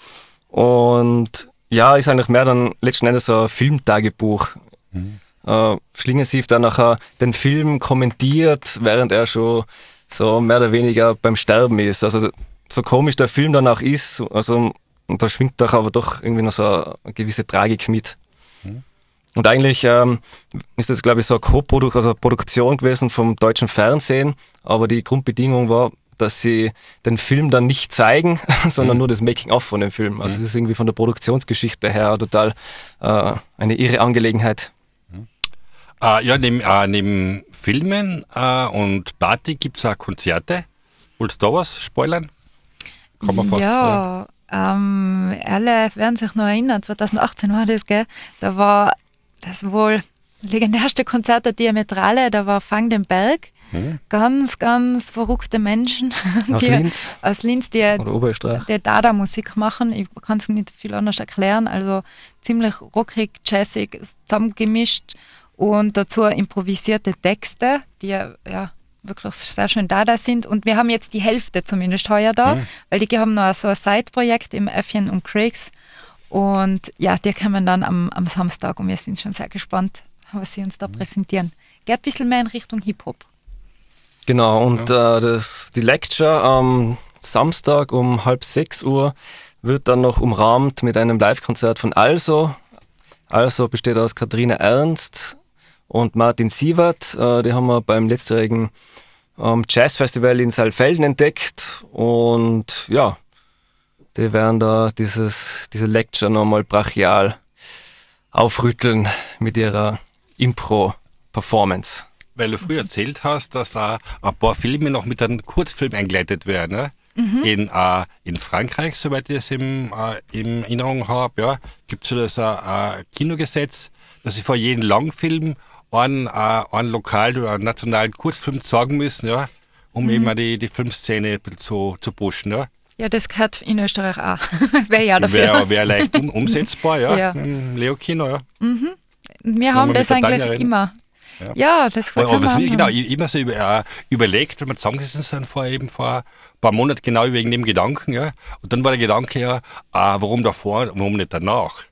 Und ja, ist eigentlich mehr dann letzten Endes so ein Filmtagebuch. Mhm. Äh, Schlingensief dann nachher den Film kommentiert, während er schon so mehr oder weniger beim Sterben ist. Also so komisch der Film dann auch ist, also und da schwingt doch aber doch irgendwie noch so eine gewisse Tragik mit. Mhm. Und eigentlich ähm, ist das, glaube ich, so eine Co-Produktion also Produktion gewesen vom deutschen Fernsehen, aber die Grundbedingung war, dass sie den Film dann nicht zeigen, *laughs* sondern mhm. nur das Making-of von dem Film. Also es mhm. ist irgendwie von der Produktionsgeschichte her total äh, eine irre Angelegenheit. Mhm. Uh, ja, neben, uh, neben Filmen uh, und Party gibt es auch Konzerte. Wolltest du da was spoilern? Kann man fast, ja, ähm, alle werden sich noch erinnern, 2018 war das, gell? Da war das wohl legendärste Konzert der Diametrale, da war Fang den Berg hm. Ganz, ganz verrückte Menschen. *laughs* Aus die, Linz? Aus Linz, die, die Dada-Musik machen. Ich kann es nicht viel anders erklären. Also ziemlich rockig, jazzig, zusammengemischt und dazu improvisierte Texte, die ja wirklich sehr schön Dada sind. Und wir haben jetzt die Hälfte zumindest heuer da, hm. weil die haben noch so ein Side-Projekt im Äffchen und Craigs. Und ja, die kommen dann am, am Samstag und wir sind schon sehr gespannt, was sie uns da hm. präsentieren. Geht ein bisschen mehr in Richtung Hip-Hop. Genau, und ja. äh, das, die Lecture am Samstag um halb sechs Uhr wird dann noch umrahmt mit einem Live-Konzert von Also. Also besteht aus Katharina Ernst und Martin Sievert. Äh, die haben wir beim letztjährigen ähm, Jazzfestival in Saalfelden entdeckt. Und ja, die werden da dieses, diese Lecture nochmal brachial aufrütteln mit ihrer Impro-Performance. Weil du früher erzählt hast, dass äh, ein paar Filme noch mit einem Kurzfilm eingeleitet werden. Ne? In, äh, in Frankreich, soweit ich es im, äh, in Erinnerung habe, ja, gibt es so das äh, Kinogesetz, dass sie vor jedem Langfilm einen, äh, einen lokalen oder einen nationalen Kurzfilm zeigen müssen, ja, um eben auch die, die Filmszene ein bisschen zu, zu pushen. Ja. Ja, das gehört in Österreich auch. *laughs* Wäre ja dafür. Wäre wär leicht um, *laughs* umsetzbar, ja, Ja. im Leo-Kino. Ja. Wir haben das eigentlich immer. Ja. Ja, das man was, auch genau, ich immer so über, äh, überlegt, wenn wir zusammengesessen sind vor eben vor ein paar Monaten genau wegen dem Gedanken, ja. Und dann war der Gedanke ja, äh, warum davor, warum nicht danach?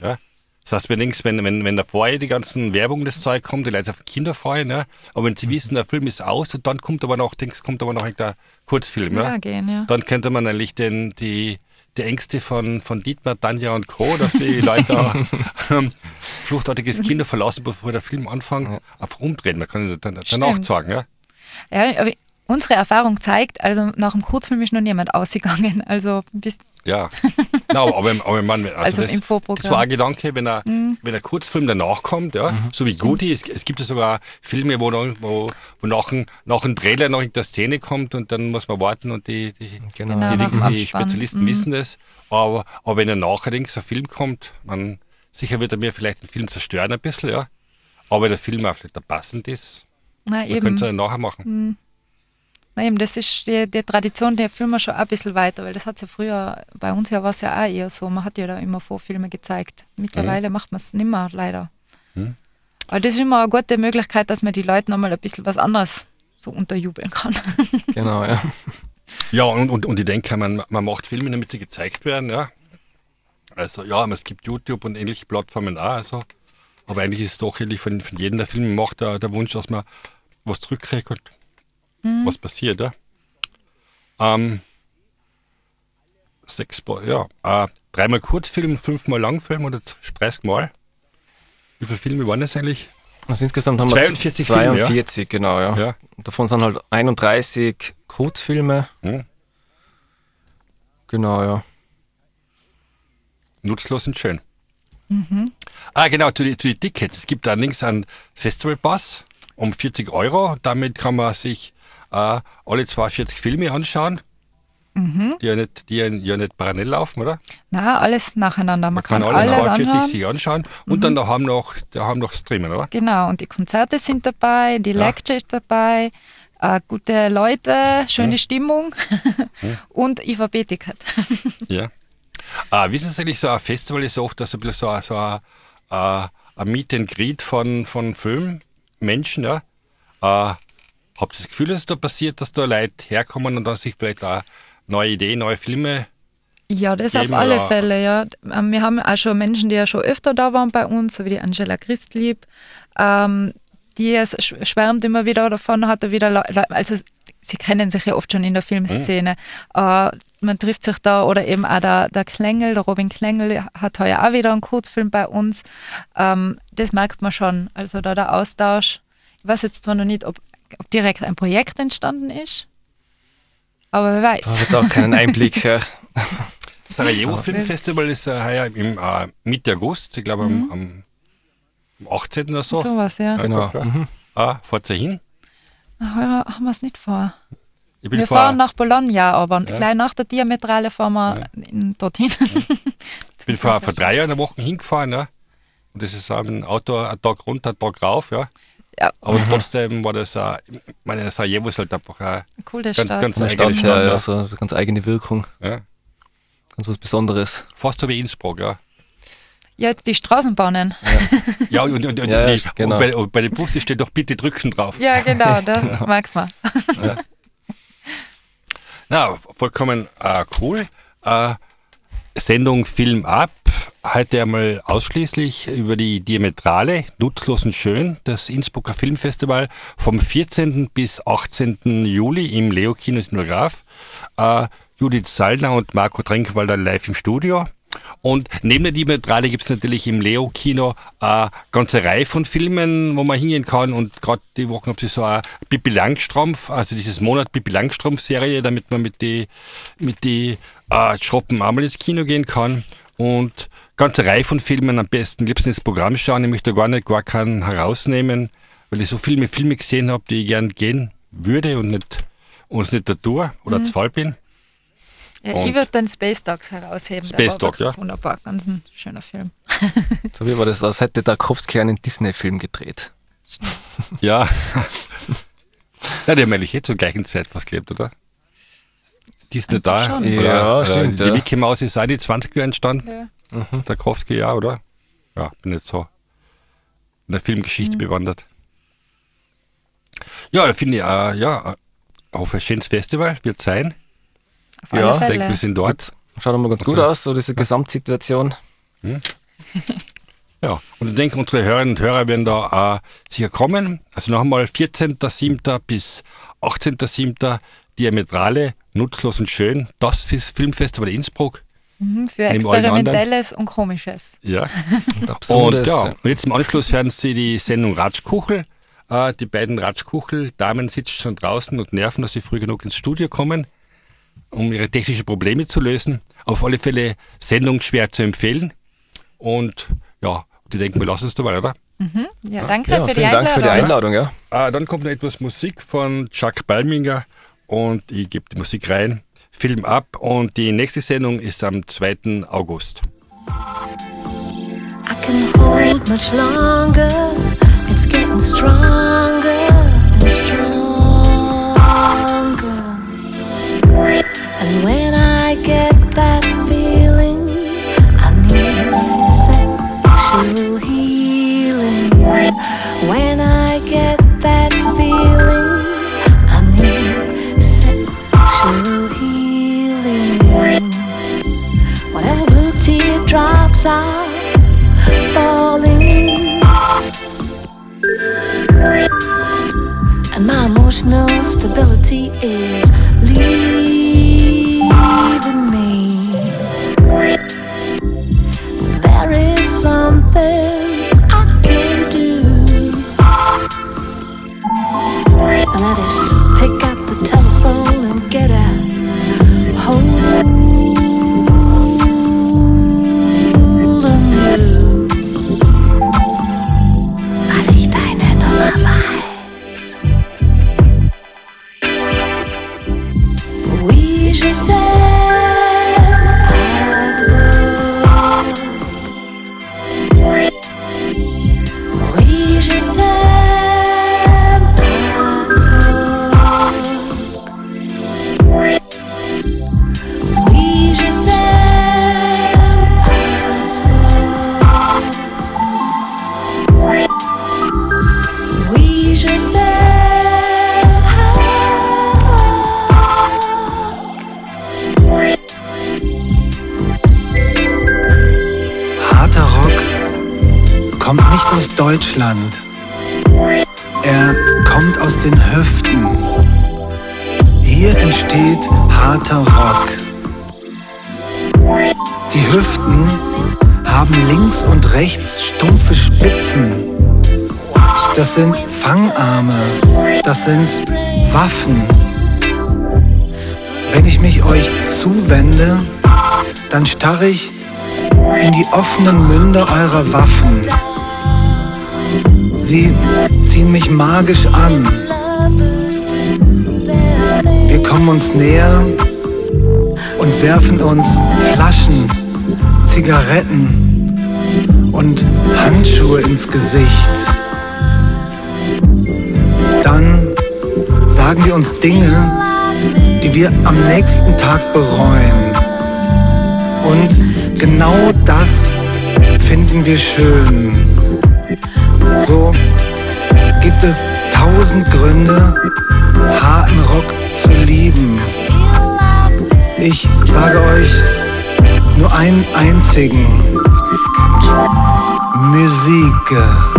Ja. Das heißt, wenn, wenn, wenn, wenn davor die ganzen Werbung das Zeug kommt, die Leute auf die Kinder freuen, ja. Aber wenn sie wissen, der Film ist aus und dann kommt aber noch, denkst, kommt aber noch der Kurzfilm, ja. Ja, gehen, ja. Dann könnte man eigentlich den, die, die Ängste von, von Dietmar, Tanja und Co., dass die Leute auch, *laughs* ähm, fluchtartiges Kino verlassen, bevor der Film anfängt, einfach umdrehen. Man kann dann, danach Stimmt. sagen, ja. ja unsere Erfahrung zeigt, also nach dem Kurzfilm ist noch niemand ausgegangen. *laughs* Also bis, Ja. Nein, aber, aber, meine, also, Also das, im Vorprogramm. das war ein Gedanke, wenn er, wenn ein Kurzfilm danach kommt, ja, so wie Goody, es, es gibt ja sogar Filme, wo, dann, wo, wo nach, ein, nach einem Trailer noch in der Szene kommt und dann muss man warten und die, die, Genau. Genau. die, Dings, dem die. Spezialisten wissen das. Aber, aber wenn er nachher links ein Film kommt, man, sicher wird er mir vielleicht den Film zerstören ein bisschen, ja. Aber der Film auch vielleicht passend ist, na man eben, könnte es ja nachher machen. Na eben, das ist die, die Tradition der Filme schon auch ein bisschen weiter, weil das hat ja früher, bei uns ja war es ja auch eher so, man hat ja da immer Vorfilme gezeigt. Mittlerweile macht man es nicht mehr, leider. Mhm. Aber das ist immer eine gute Möglichkeit, dass man die Leute nochmal ein bisschen was anderes so unterjubeln kann. *laughs* Genau, ja. Ja, und, und, und ich denke, man, man macht Filme, damit sie gezeigt werden, ja. Also ja, es gibt YouTube und ähnliche Plattformen auch, also. Aber eigentlich ist es doch eigentlich von, von jedem der Filme macht der, der Wunsch, dass man was zurückkriegt und was passiert, ja. Ähm, sechs, Mal- ja, äh, dreimal Kurzfilm, fünfmal Langfilm oder 30 Mal. Wie viele Filme waren das eigentlich? Also insgesamt haben wir 42 Filme, ja? 42, genau, ja. Ja. Davon sind halt 31 Kurzfilme. Hm? Genau, ja. Nutzlos und schön. Ah, genau, zu den Tickets. Es gibt allerdings einen Festivalpass um 40 Euro. Damit kann man sich äh, alle 42 Filme anschauen, die, ja nicht, die ja, nicht parallel laufen, oder? Na, alles nacheinander. Man, Man kann, kann, alle alles 42 anhören. sich anschauen und dann daheim noch, daheim noch streamen, oder? Genau, und die Konzerte sind dabei, die Ja. Lecture ist dabei, äh, gute Leute, schöne Stimmung *laughs* und IVB-Ticket. *laughs* Ja. Äh, wissen Sie eigentlich, so ein Festival ist oft so ein bisschen so, ein- so ein, äh, ein Meet and Greet von, von Filmmenschen, ja. Äh, habt ihr das Gefühl, dass es da passiert, dass da Leute herkommen und dann sich vielleicht auch neue Ideen, neue Filme Ja, das auf alle oder- Fälle, ja. Ähm, Wir haben auch schon Menschen, die ja schon öfter da waren bei uns, so wie die Angela Christlieb, ähm, die es sch- schwärmt immer wieder davon, hat er wieder, Leu- Leu- also sie kennen sich ja oft schon in der Filmszene. Äh, man trifft sich da oder eben auch der, der Klengel, der Robin Klengel hat heuer auch wieder einen Kurzfilm bei uns. Ähm, das merkt man schon. Also da der Austausch. Ich weiß jetzt zwar noch nicht, ob, ob direkt ein Projekt entstanden ist, aber wer weiß. Da habe jetzt auch keinen Einblick. ja. *laughs* Sarajevo Film Festival ist äh, heuer im äh, Mitte August, ich glaube am, am, am 18. oder so. Sowas, ja. Genau. Ja. Mhm. Ah, fahrt ihr hin? Heuer haben wir es nicht vor. Ich bin Wir vor, fahren nach Bologna, aber Ja. gleich nach der Diametrale fahren wir in, dorthin. *laughs* ich bin vor, vor drei Jahren eine Woche hingefahren, ja. Und das ist ein Auto, ein Tag runter, ein Tag rauf, ja. Ja, Aber trotzdem war das, äh, ich meine, Sarajevo ist halt einfach eine coole ganz, Stadt. ganz der eigene Stadt Stadt. ja, Ja. so eine ganz eigene Wirkung. Ja. Ganz was Besonderes. Fast so wie Innsbruck, ja. ja, die Straßenbahnen. Ja, und, und, und, *laughs* Ja, ja, die, genau. und, bei, und bei den Bussen steht doch bitte drücken drauf. Ja, genau, da *laughs* merkt man. Na, vollkommen äh, cool. Äh, Sendung Film ab. Heute einmal ausschließlich über die Diametrale, nutzlos und schön, das Innsbrucker Filmfestival vom 14. bis 18. Juli im Leo Kino Sinograph. Äh, Judith Sallner und Marco Trenkwalder live im Studio. Und neben der Diametrale gibt es natürlich im Leo-Kino eine ganze Reihe von Filmen, wo man hingehen kann. Und gerade die Woche haben sie so eine Pippi Langstrumpf, also dieses Monat Pippi Langstrumpf-Serie, damit man mit die, mit die äh, Schroppen einmal ins Kino gehen kann. Und ganze Reihe von Filmen am besten liebsten ins Programm schauen. Ich möchte gar nicht gar keinen herausnehmen, weil ich so viele Filme gesehen habe, die ich gern gehen würde und nicht und es nicht da tue oder Mhm. zu faul bin. Ja, ich würde den Space Dogs herausheben. der Space war Dog, ja. Wunderbar, ganz ein schöner Film. *laughs* So wie war das, als hätte Tarkovsky einen Disney-Film gedreht. Ja. *laughs* ja, die haben eigentlich eh zur gleichen Zeit fast gelebt, oder? Die ist nicht da. Schon. Oder, Ja, oder stimmt, Die ja. Mickey Mouse ist auch die 20 Jahre entstanden. Ja. Tarkovsky, ja, oder? Ja, bin nicht so in der Mhm. Filmgeschichte bewandert. Ja, da finde ich, äh, ja, auf ein schönes Festival wird sein. Auf Ja, Ich denke, wir sind dort. Schaut mal ganz gut Also- aus, so diese Gesamtsituation. *laughs* Ja, und ich denke, unsere Hörerinnen und Hörer werden da äh, sicher kommen. Also noch einmal 14.07. bis 18.07. Diametrale, nutzlos und schön, das Filmfestival Innsbruck. Mhm, Für. Experimentelles und Komisches. Ja. *laughs* Und Und, Absurdes. ja, und jetzt im Anschluss hören Sie die Sendung Ratschkuchel. Äh, die beiden Ratschkuchel-Damen sitzen schon draußen und nerven, dass sie früh genug ins Studio kommen, um ihre technischen Probleme zu lösen. Auf alle Fälle Sendung schwer zu empfehlen. Und ja, die denken, wir lassen es dabei, oder? Ja, danke ja, für, die vielen Dank für die Einladung. Ja. Äh, dann kommt noch etwas Musik von Chuck Balminger und ich gebe die Musik rein, Film ab und die nächste Sendung ist am 2. August. I can hold much longer. It's getting stronger and stronger. And when I get that feeling, I need sexual healing. When I get side Sind Waffen. Wenn ich mich euch zuwende, dann starre ich in die offenen Münder eurer Waffen. Sie ziehen mich magisch an. Wir kommen uns näher und werfen uns Flaschen, Zigaretten und Handschuhe ins Gesicht. Dann sagen wir uns Dinge, die wir am nächsten Tag bereuen. Und genau das finden wir schön. So gibt es tausend Gründe, harten Rock zu lieben. Ich sage euch nur einen einzigen. Musik.